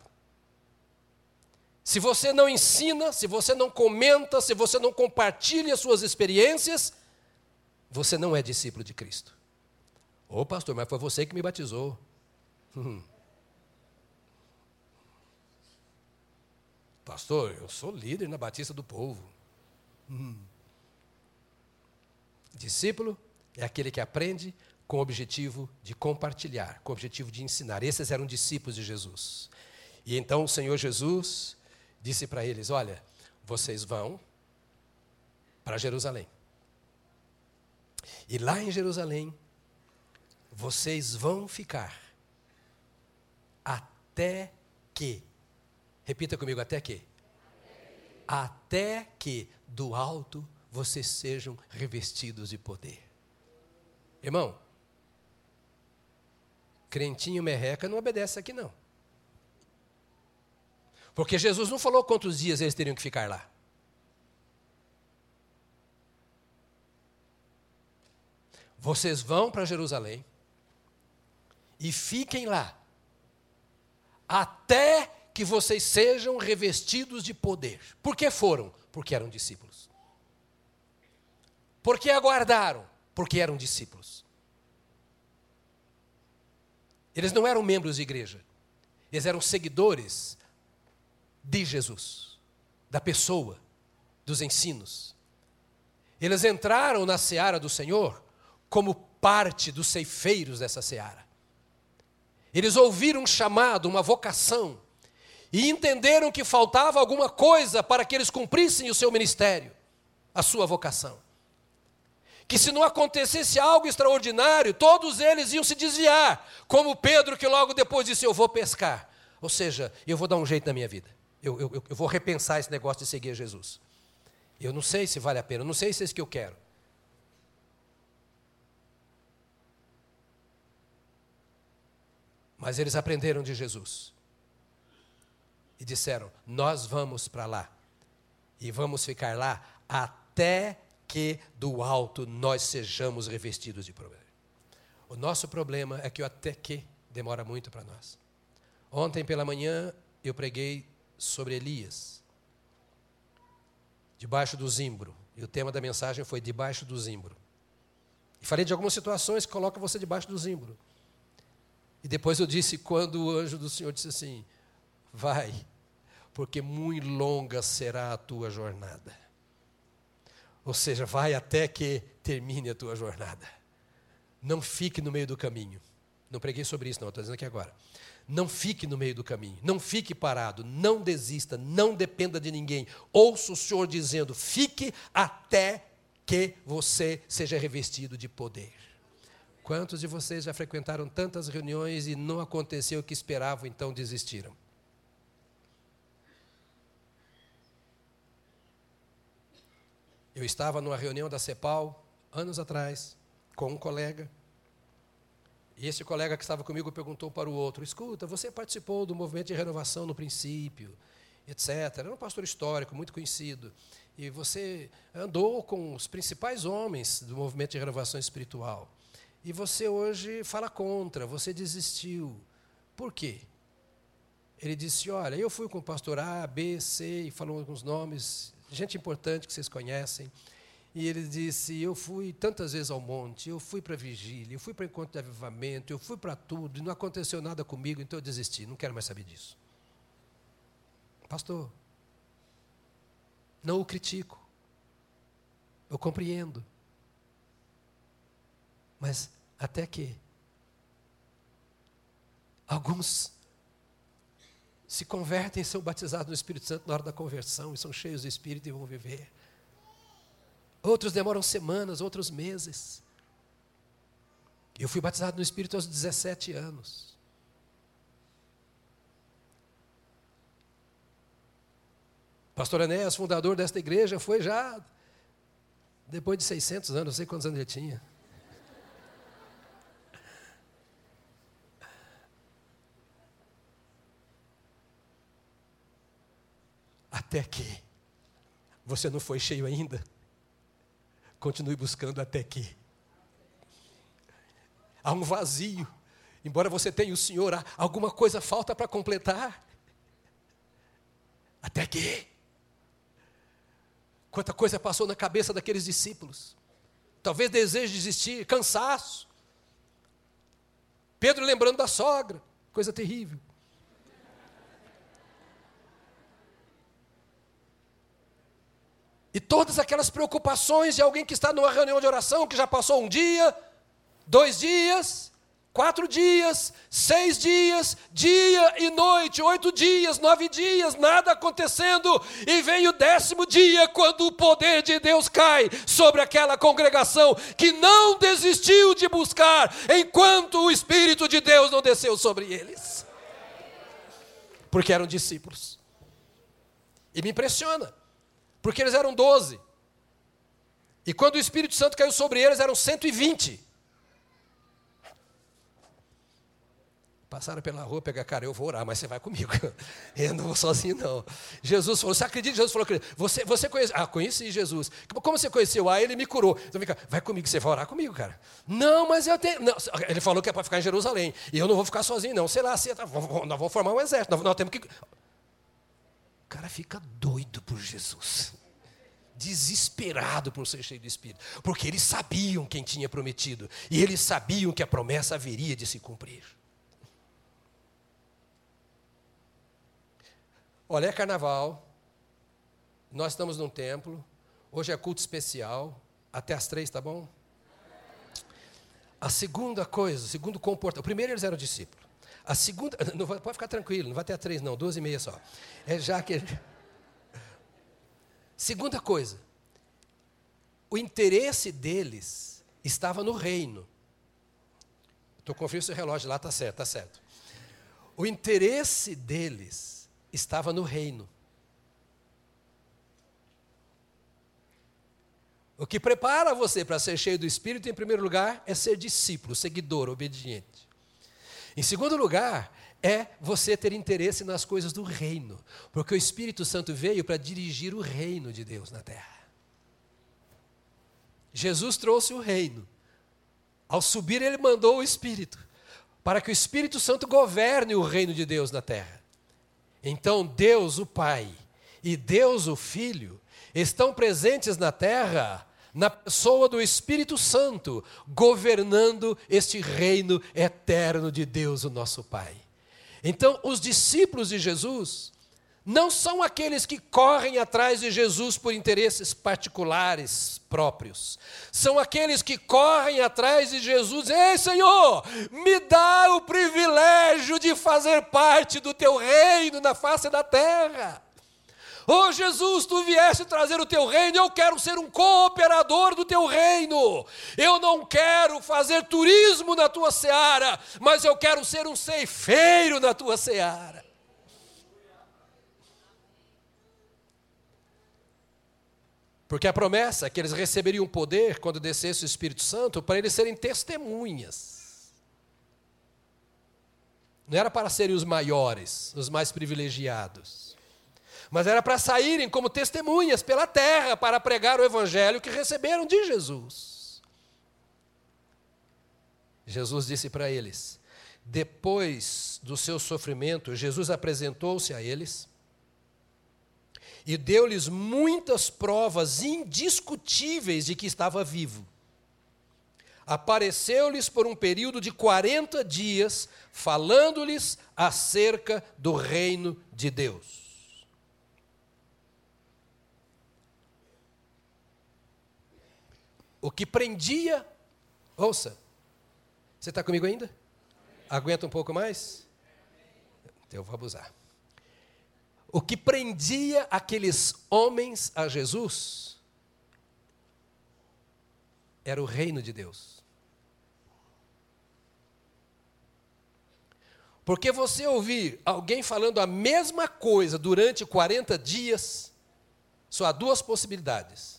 se você não ensina, se você não comenta, se você não compartilha suas experiências, você não é discípulo de Cristo. Ô pastor, mas foi você que me batizou. Hum. Pastor, eu sou líder na Batista do Povo. Hum. Discípulo é aquele que aprende com o objetivo de compartilhar, com o objetivo de ensinar. Esses eram discípulos de Jesus. E então o Senhor Jesus disse para eles: Olha, vocês vão para Jerusalém. E lá em Jerusalém, vocês vão ficar até que, repita comigo, até que, até que do alto vocês sejam revestidos de poder. Irmão, crentinho merreca não obedece aqui não. Porque Jesus não falou quantos dias eles teriam que ficar lá. Vocês vão para Jerusalém e fiquem lá até que vocês sejam revestidos de poder. Por que foram? Porque eram discípulos. Por que aguardaram? Porque eram discípulos. Eles não eram membros de igreja, eles eram seguidores de Jesus, da pessoa, dos ensinos. Eles entraram na seara do Senhor como parte dos ceifeiros dessa seara. Eles ouviram um chamado, uma vocação, e entenderam que faltava alguma coisa para que eles cumprissem o seu ministério, a sua vocação. Que se não acontecesse algo extraordinário, todos eles iam se desviar, como Pedro, que logo depois disse: Eu vou pescar. Ou seja, eu vou dar um jeito na minha vida. Eu, eu, eu vou repensar esse negócio de seguir Jesus. Eu não sei se vale a pena, eu não sei se é isso que eu quero. Mas eles aprenderam de Jesus. E disseram: Nós vamos para lá. E vamos ficar lá até que do alto nós sejamos revestidos de poder. O nosso problema é que o até que demora muito para nós. Ontem pela manhã eu preguei sobre Elias, debaixo do zimbro. E o tema da mensagem foi debaixo do zimbro. E falei de algumas situações que colocam você debaixo do zimbro. E depois eu disse quando o anjo do Senhor disse assim: Vai, porque muito longa será a tua jornada. Ou seja, vai até que termine a tua jornada. Não fique no meio do caminho. Não preguei sobre isso, não, estou dizendo aqui agora. Não fique no meio do caminho, não fique parado, não desista, não dependa de ninguém. Ouça o Senhor dizendo: fique até que você seja revestido de poder. Quantos de vocês já frequentaram tantas reuniões e não aconteceu o que esperavam, então desistiram? Eu estava numa reunião da CEPAL, anos atrás, com um colega. E esse colega que estava comigo perguntou para o outro: Escuta, você participou do movimento de renovação no princípio, etc. Era um pastor histórico, muito conhecido. E você andou com os principais homens do movimento de renovação espiritual. E você hoje fala contra, você desistiu. Por quê? Ele disse: Olha, eu fui com o pastor A, B, C, e falou alguns nomes, gente importante que vocês conhecem. E ele disse: Eu fui tantas vezes ao monte, eu fui para vigília, eu fui para encontro de avivamento, eu fui para tudo, e não aconteceu nada comigo, então eu desisti, não quero mais saber disso. Pastor, não o critico, eu compreendo. Mas até que alguns se convertem são batizados no Espírito Santo na hora da conversão e são cheios do Espírito e vão viver. Outros demoram semanas, outros meses. Eu fui batizado no Espírito aos 17 anos. Pastor Enéas, fundador desta igreja, foi já depois de 600 anos, não sei quantos anos ele tinha. Até que você não foi cheio ainda. Continue buscando até que. Há um vazio. Embora você tenha o Senhor, alguma coisa falta para completar. Até que. Quanta coisa passou na cabeça daqueles discípulos. Talvez desejo de desistir, cansaço. Pedro lembrando da sogra, coisa terrível. E todas aquelas preocupações de alguém que está numa reunião de oração, que já passou um dia, dois dias, quatro dias, seis dias, dia e noite, oito dias, nove dias, nada acontecendo, e vem o décimo dia, quando o poder de Deus cai sobre aquela congregação que não desistiu de buscar, enquanto o Espírito de Deus não desceu sobre eles. Porque eram discípulos. E me impressiona. Porque eles eram doze. E quando o Espírito Santo caiu sobre eles, eram 120. Passaram pela rua, pegar, cara, eu vou orar, mas você vai comigo. Eu não vou sozinho, não. Jesus falou, você acredita? Jesus falou, você, você conhece? Ah, conheci Jesus. Como você conheceu? Ah, ele me curou. Então, cá, vai comigo, você vai orar comigo, cara. Não, mas eu tenho. Não. Ele falou que é para ficar em Jerusalém. E eu não vou ficar sozinho, não. Sei lá, se, nós vamos formar um exército. Nós, nós temos que o cara fica doido por Jesus. Desesperado por ser cheio do Espírito. Porque eles sabiam quem tinha prometido. E eles sabiam que a promessa haveria de se cumprir. Olha, é carnaval. Nós estamos num templo. Hoje é culto especial. Até as três, tá bom? A segunda coisa, o segundo comportamento. Primeiro eles eram discípulos. A segunda, não pode ficar tranquilo, não vai ter a três, não, duas e meia só. É já que. Segunda coisa, o interesse deles estava no reino. Estou confiando se o relógio lá está certo, está certo. O interesse deles estava no reino. O que prepara você para ser cheio do Espírito, em primeiro lugar, é ser discípulo, seguidor, obediente. Em segundo lugar, é você ter interesse nas coisas do reino, porque o Espírito Santo veio para dirigir o reino de Deus na terra. Jesus trouxe o reino. Ao subir, ele mandou o Espírito, para que o Espírito Santo governe o reino de Deus na terra. Então, Deus, o Pai, e Deus, o Filho, estão presentes na terra na pessoa do Espírito Santo, governando este reino eterno de Deus, o nosso Pai. Então, os discípulos de Jesus não são aqueles que correm atrás de Jesus por interesses particulares próprios. São aqueles que correm atrás de Jesus. Ei, Senhor, me dá o privilégio de fazer parte do teu reino na face da terra. Oh Jesus, tu vieste trazer o teu reino, eu quero ser um cooperador do teu reino. Eu não quero fazer turismo na tua seara, mas eu quero ser um ceifeiro na tua seara. Porque a promessa é que eles receberiam poder quando descesse o Espírito Santo para eles serem testemunhas. Não era para serem os maiores, os mais privilegiados mas era para saírem como testemunhas pela terra para pregar o evangelho que receberam de Jesus. Jesus disse para eles: depois do seu sofrimento, Jesus apresentou-se a eles e deu-lhes muitas provas indiscutíveis de que estava vivo. Apareceu-lhes por um período de 40 dias, falando-lhes acerca do reino de Deus. O que prendia, ouça, você está comigo ainda? Aguenta um pouco mais? Então eu vou abusar. O que prendia aqueles homens a Jesus era o reino de Deus. Porque você ouvir alguém falando a mesma coisa durante 40 dias, só há duas possibilidades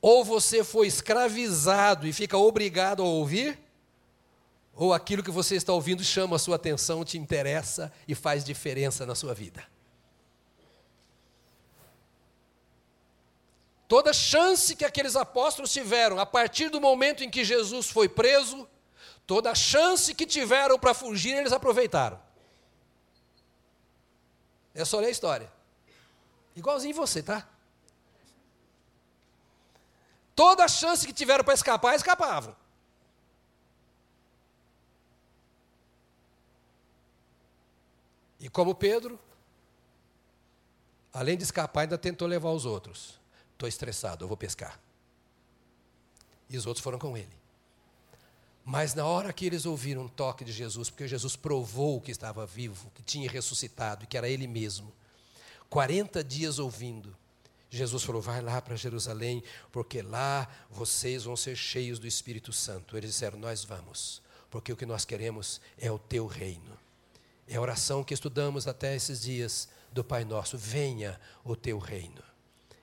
ou você foi escravizado e fica obrigado a ouvir, ou aquilo que você está ouvindo chama a sua atenção, te interessa e faz diferença na sua vida. Toda chance que aqueles apóstolos tiveram a partir do momento em que Jesus foi preso, toda chance que tiveram para fugir, eles aproveitaram. É só ler a história. Igualzinho você, tá? Toda a chance que tiveram para escapar, escapavam. E como Pedro, além de escapar, ainda tentou levar os outros. Estou estressado, eu vou pescar. E os outros foram com ele. Mas na hora que eles ouviram um toque de Jesus, porque Jesus provou que estava vivo, que tinha ressuscitado e que era ele mesmo, 40 dias ouvindo, Jesus falou: vai lá para Jerusalém, porque lá vocês vão ser cheios do Espírito Santo. Eles disseram: nós vamos, porque o que nós queremos é o teu reino. É a oração que estudamos até esses dias do Pai Nosso: venha o teu reino.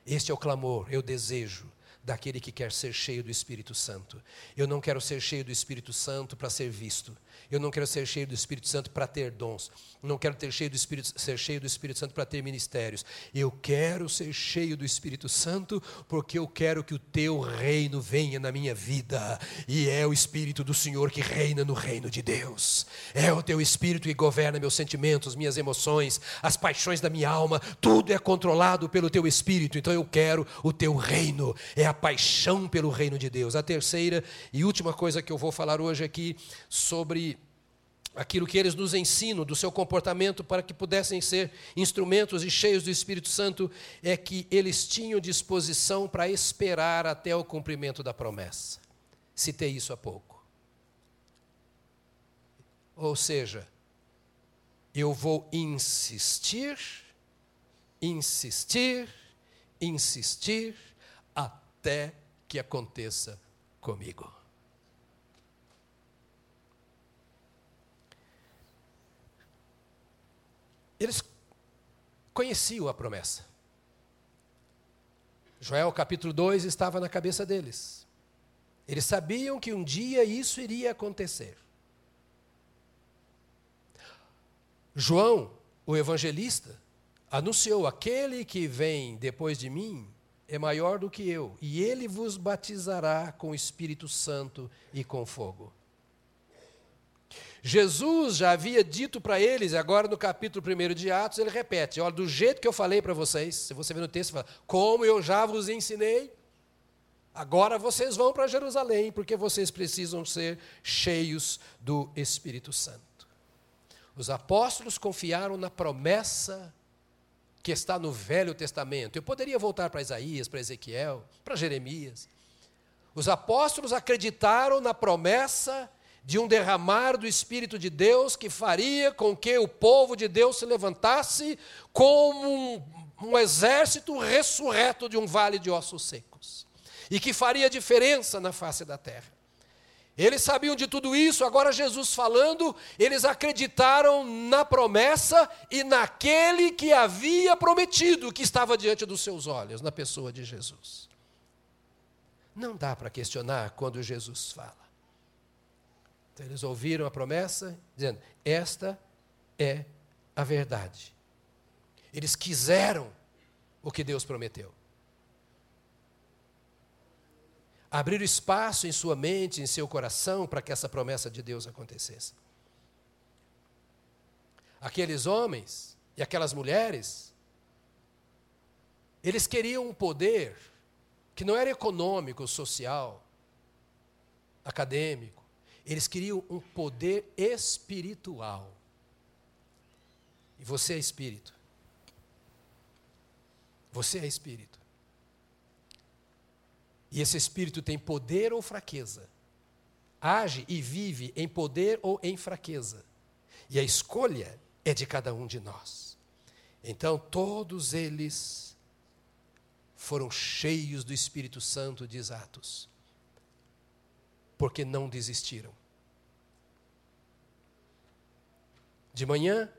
Este é o clamor, eu desejo daquele que quer ser cheio do Espírito Santo. Eu não quero ser cheio do Espírito Santo para ser visto. Eu não quero ser cheio do Espírito Santo para ter dons. Não quero ter cheio do Espírito, ser cheio do Espírito Santo para ter ministérios. Eu quero ser cheio do Espírito Santo porque eu quero que o teu reino venha na minha vida. E é o Espírito do Senhor que reina no reino de Deus. É o teu Espírito que governa meus sentimentos, minhas emoções, as paixões da minha alma. Tudo é controlado pelo teu Espírito. Então eu quero o teu reino. É a paixão pelo reino de Deus. A terceira e última coisa que eu vou falar hoje aqui sobre aquilo que eles nos ensinam do seu comportamento para que pudessem ser instrumentos e cheios do Espírito Santo é que eles tinham disposição para esperar até o cumprimento da promessa. Citei isso há pouco. Ou seja, eu vou insistir, insistir, insistir até que aconteça comigo. Eles conheciam a promessa. Joel capítulo 2 estava na cabeça deles. Eles sabiam que um dia isso iria acontecer. João, o evangelista, anunciou: aquele que vem depois de mim é maior do que eu, e ele vos batizará com o Espírito Santo e com fogo. Jesus já havia dito para eles, agora no capítulo 1 de Atos, ele repete: olha, do jeito que eu falei para vocês, se você ver no texto, fala, como eu já vos ensinei, agora vocês vão para Jerusalém, porque vocês precisam ser cheios do Espírito Santo. Os apóstolos confiaram na promessa que está no Velho Testamento. Eu poderia voltar para Isaías, para Ezequiel, para Jeremias. Os apóstolos acreditaram na promessa de um derramar do Espírito de Deus que faria com que o povo de Deus se levantasse como um, um exército ressurreto de um vale de ossos secos e que faria diferença na face da terra. Eles sabiam de tudo isso, agora Jesus falando, eles acreditaram na promessa e naquele que havia prometido, que estava diante dos seus olhos, na pessoa de Jesus. Não dá para questionar quando Jesus fala. Então, eles ouviram a promessa, dizendo: Esta é a verdade. Eles quiseram o que Deus prometeu. Abriram espaço em sua mente, em seu coração, para que essa promessa de Deus acontecesse. Aqueles homens e aquelas mulheres, eles queriam um poder que não era econômico, social, acadêmico, eles queriam um poder espiritual. E você é espírito. Você é espírito. E esse espírito tem poder ou fraqueza. Age e vive em poder ou em fraqueza. E a escolha é de cada um de nós. Então, todos eles foram cheios do Espírito Santo, diz Atos porque não desistiram. De manhã,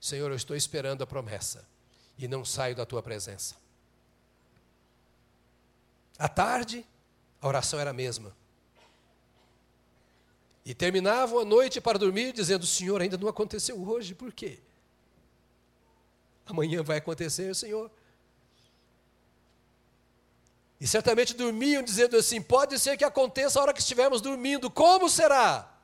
Senhor, eu estou esperando a promessa e não saio da tua presença. À tarde, a oração era a mesma. E terminavam a noite para dormir dizendo: Senhor, ainda não aconteceu hoje, por quê? Amanhã vai acontecer, Senhor. E certamente dormiam dizendo assim: pode ser que aconteça a hora que estivermos dormindo, como será?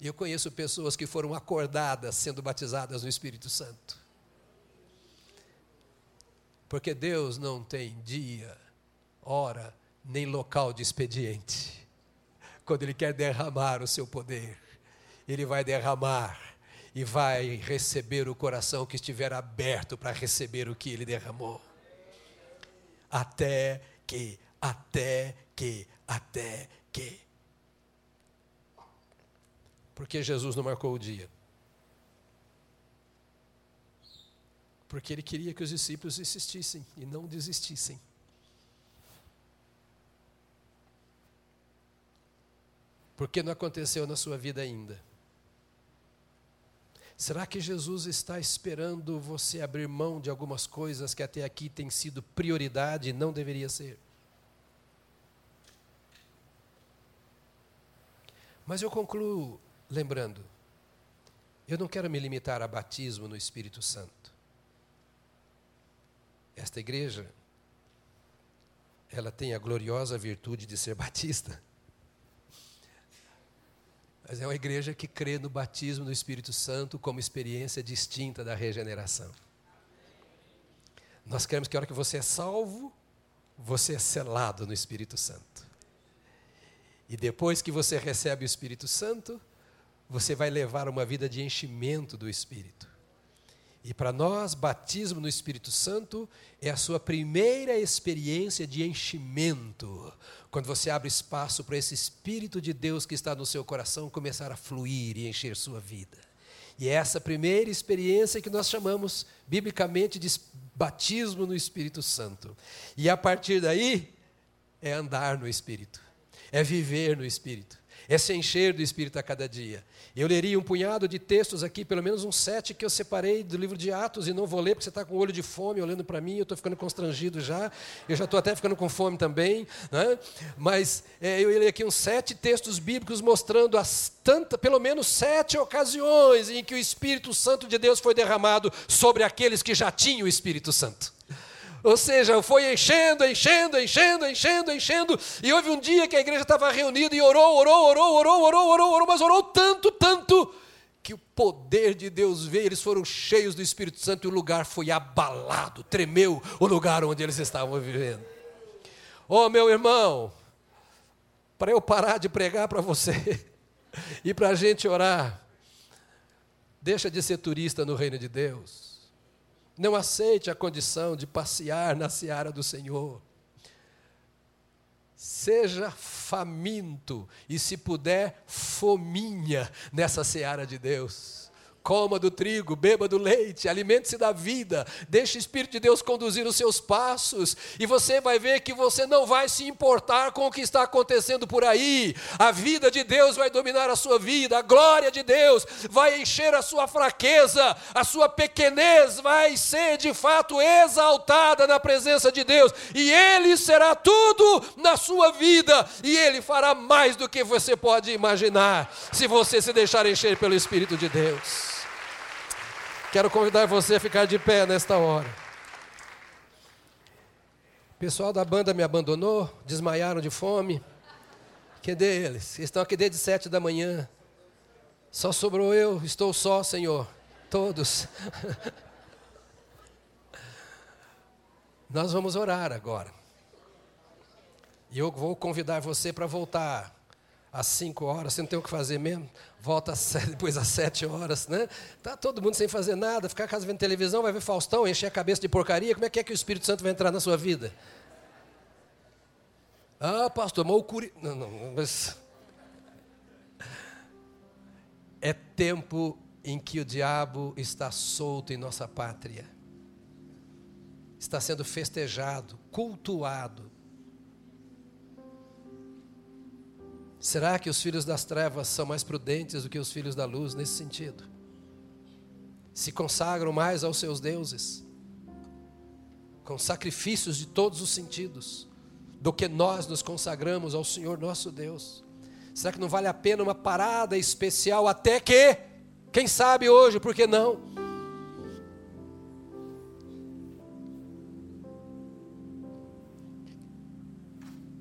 E eu conheço pessoas que foram acordadas sendo batizadas no Espírito Santo. Porque Deus não tem dia, hora, nem local de expediente. Quando Ele quer derramar o seu poder, Ele vai derramar e vai receber o coração que estiver aberto para receber o que Ele derramou. Até que, até que, até que porque Jesus não marcou o dia? Porque ele queria que os discípulos insistissem e não desistissem. Porque não aconteceu na sua vida ainda. Será que Jesus está esperando você abrir mão de algumas coisas que até aqui têm sido prioridade e não deveria ser? Mas eu concluo Lembrando, eu não quero me limitar a batismo no Espírito Santo. Esta igreja, ela tem a gloriosa virtude de ser batista. Mas é uma igreja que crê no batismo no Espírito Santo como experiência distinta da regeneração. Nós queremos que a hora que você é salvo, você é selado no Espírito Santo. E depois que você recebe o Espírito Santo, você vai levar uma vida de enchimento do Espírito. E para nós, batismo no Espírito Santo é a sua primeira experiência de enchimento. Quando você abre espaço para esse Espírito de Deus que está no seu coração começar a fluir e encher sua vida. E é essa primeira experiência que nós chamamos, biblicamente, de batismo no Espírito Santo. E a partir daí, é andar no Espírito, é viver no Espírito é se encher do Espírito a cada dia. Eu leria um punhado de textos aqui, pelo menos uns sete que eu separei do livro de Atos e não vou ler porque você está com o olho de fome olhando para mim, eu estou ficando constrangido já, eu já estou até ficando com fome também. Né? Mas é, eu leria aqui uns sete textos bíblicos mostrando as tantas, pelo menos sete ocasiões em que o Espírito Santo de Deus foi derramado sobre aqueles que já tinham o Espírito Santo. Ou seja, foi enchendo, enchendo, enchendo, enchendo, enchendo. E houve um dia que a igreja estava reunida e orou, orou, orou, orou, orou, orou, orou, mas orou tanto, tanto, que o poder de Deus veio, eles foram cheios do Espírito Santo e o lugar foi abalado, tremeu o lugar onde eles estavam vivendo. Oh, meu irmão, para eu parar de pregar para você e para a gente orar, deixa de ser turista no reino de Deus. Não aceite a condição de passear na seara do Senhor. Seja faminto e, se puder, fominha nessa seara de Deus. Coma do trigo, beba do leite, alimente-se da vida, deixe o Espírito de Deus conduzir os seus passos, e você vai ver que você não vai se importar com o que está acontecendo por aí. A vida de Deus vai dominar a sua vida, a glória de Deus vai encher a sua fraqueza, a sua pequenez vai ser de fato exaltada na presença de Deus, e Ele será tudo na sua vida, e Ele fará mais do que você pode imaginar, se você se deixar encher pelo Espírito de Deus. Quero convidar você a ficar de pé nesta hora. O pessoal da banda me abandonou, desmaiaram de fome. Cadê eles? Estão aqui desde sete da manhã. Só sobrou eu, estou só, Senhor. Todos. Nós vamos orar agora. E eu vou convidar você para voltar às 5 horas, você não tem o que fazer mesmo, volta depois às 7 horas, né? Tá todo mundo sem fazer nada, ficar casa vendo televisão, vai ver Faustão, encher a cabeça de porcaria, como é que é que o Espírito Santo vai entrar na sua vida? Ah, pastor, mas o curi... Não, não, mas... É tempo em que o diabo está solto em nossa pátria. Está sendo festejado, cultuado, Será que os filhos das trevas são mais prudentes do que os filhos da luz nesse sentido? Se consagram mais aos seus deuses, com sacrifícios de todos os sentidos, do que nós nos consagramos ao Senhor nosso Deus? Será que não vale a pena uma parada especial até que, quem sabe hoje, por que não?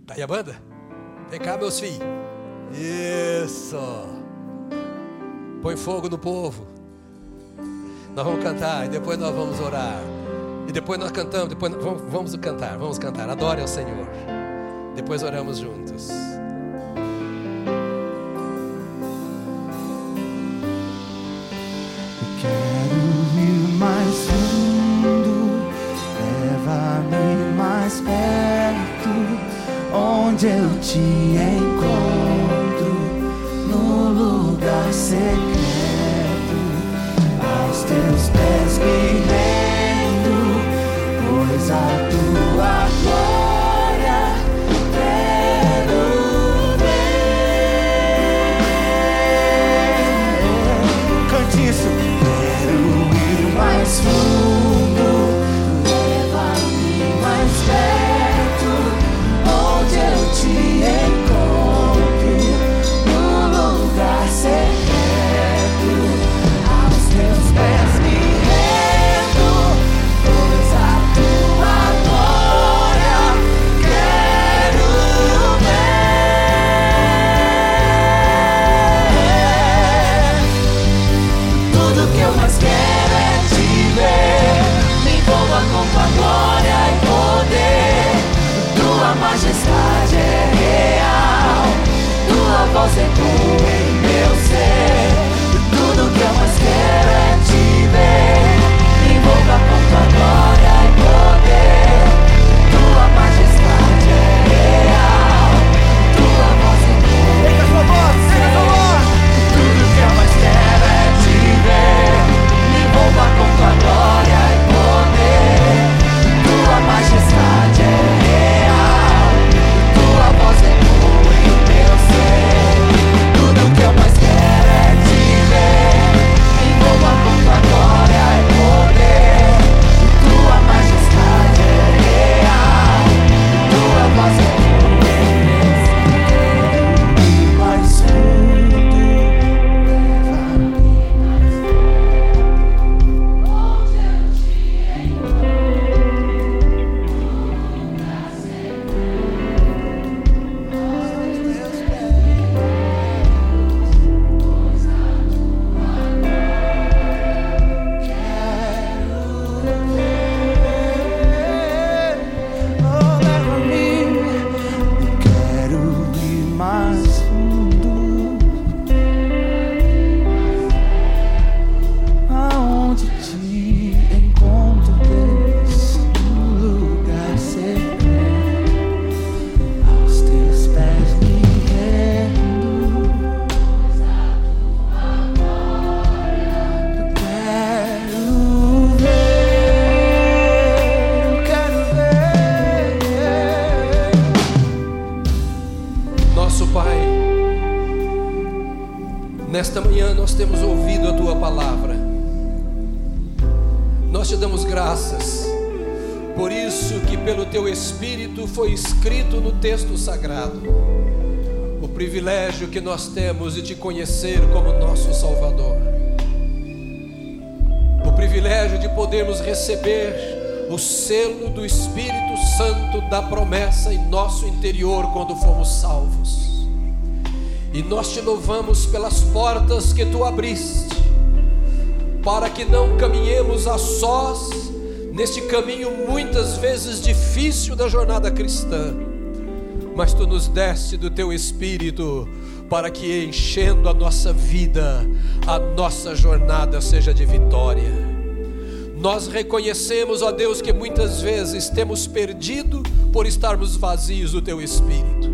Tá aí a banda? Vem cá, meus filhos. Isso. Põe fogo no povo. Nós vamos cantar e depois nós vamos orar. E depois nós cantamos, depois vamos, vamos cantar, vamos cantar. Adore ao Senhor. Depois oramos juntos. Quero ir mais fundo, leva-me mais perto, onde eu te nós temos de te conhecer como nosso Salvador. O privilégio de podermos receber o selo do Espírito Santo da promessa em nosso interior quando fomos salvos. E nós te louvamos pelas portas que tu abriste, para que não caminhemos a sós neste caminho muitas vezes difícil da jornada cristã, mas tu nos deste do teu espírito para que enchendo a nossa vida, a nossa jornada seja de vitória. Nós reconhecemos, ó Deus, que muitas vezes temos perdido por estarmos vazios do teu espírito.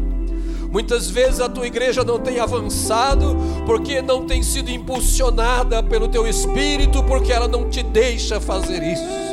Muitas vezes a tua igreja não tem avançado porque não tem sido impulsionada pelo teu espírito, porque ela não te deixa fazer isso.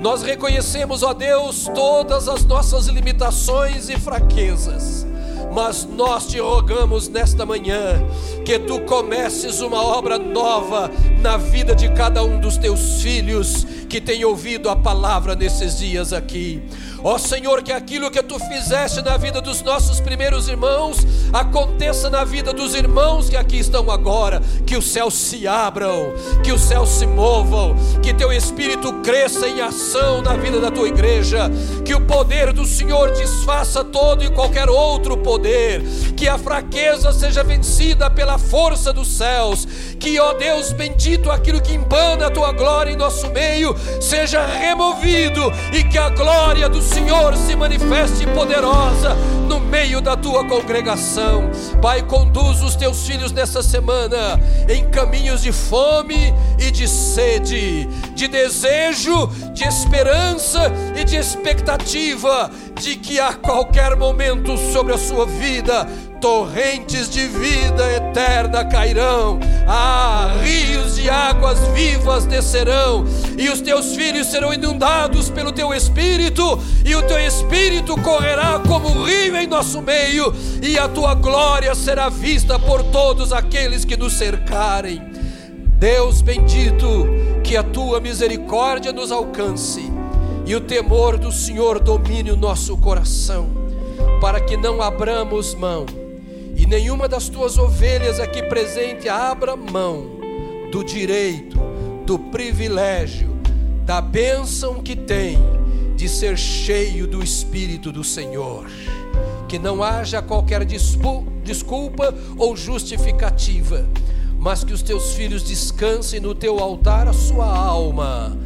Nós reconhecemos, ó Deus, todas as nossas limitações e fraquezas, mas nós te rogamos nesta manhã que tu comeces uma obra nova na vida de cada um dos teus filhos que tem ouvido a palavra nesses dias aqui. Ó Senhor, que aquilo que tu fizeste na vida dos nossos primeiros irmãos aconteça na vida dos irmãos que aqui estão agora, que os céus se abram, que os céus se movam, que teu espírito cresça em ação na vida da tua igreja, que o poder do Senhor desfaça todo e qualquer outro poder, que a fraqueza seja vencida pela força dos céus, que, ó Deus bendito, aquilo que empana a tua glória em nosso meio seja removido e que a glória do Senhor se manifeste poderosa no meio da tua congregação. Pai, conduz os teus filhos nessa semana em caminhos de fome e de sede, de desejo, de esperança e de expectativa de que a qualquer momento sobre a sua vida. Torrentes de vida eterna cairão, ah, rios de águas vivas descerão, e os teus filhos serão inundados pelo teu espírito, e o teu espírito correrá como rio em nosso meio, e a tua glória será vista por todos aqueles que nos cercarem. Deus bendito, que a tua misericórdia nos alcance e o temor do Senhor domine o nosso coração, para que não abramos mão e nenhuma das tuas ovelhas aqui presente abra mão do direito, do privilégio, da bênção que tem de ser cheio do Espírito do Senhor. Que não haja qualquer desculpa ou justificativa, mas que os teus filhos descansem no teu altar a sua alma,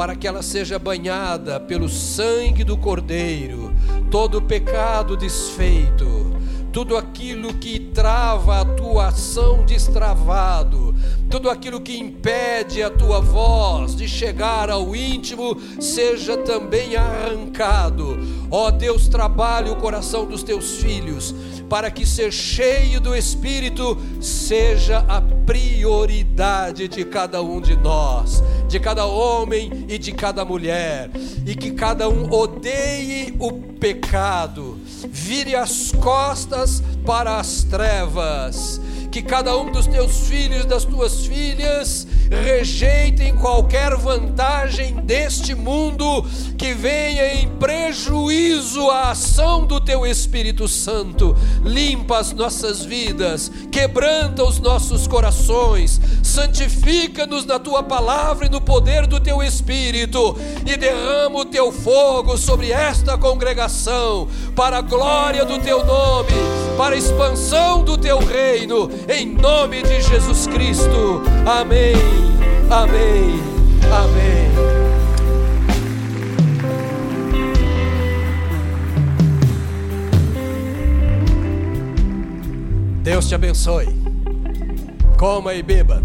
para que ela seja banhada pelo sangue do Cordeiro, todo pecado desfeito tudo aquilo que trava a tua ação destravado, tudo aquilo que impede a tua voz de chegar ao íntimo, seja também arrancado. Ó Deus, trabalhe o coração dos teus filhos, para que ser cheio do Espírito seja a prioridade de cada um de nós, de cada homem e de cada mulher, e que cada um odeie o pecado vire as costas para as trevas que cada um dos teus filhos das tuas filhas rejeitem qualquer vantagem deste mundo que venha em prejuízo à ação do teu Espírito Santo. Limpa as nossas vidas, quebranta os nossos corações, santifica-nos na tua palavra e no poder do teu Espírito e derrama o teu fogo sobre esta congregação para a glória do teu nome, para a expansão do teu reino em nome de Jesus Cristo. Amém, amém, amém. Deus te abençoe. Coma e beba.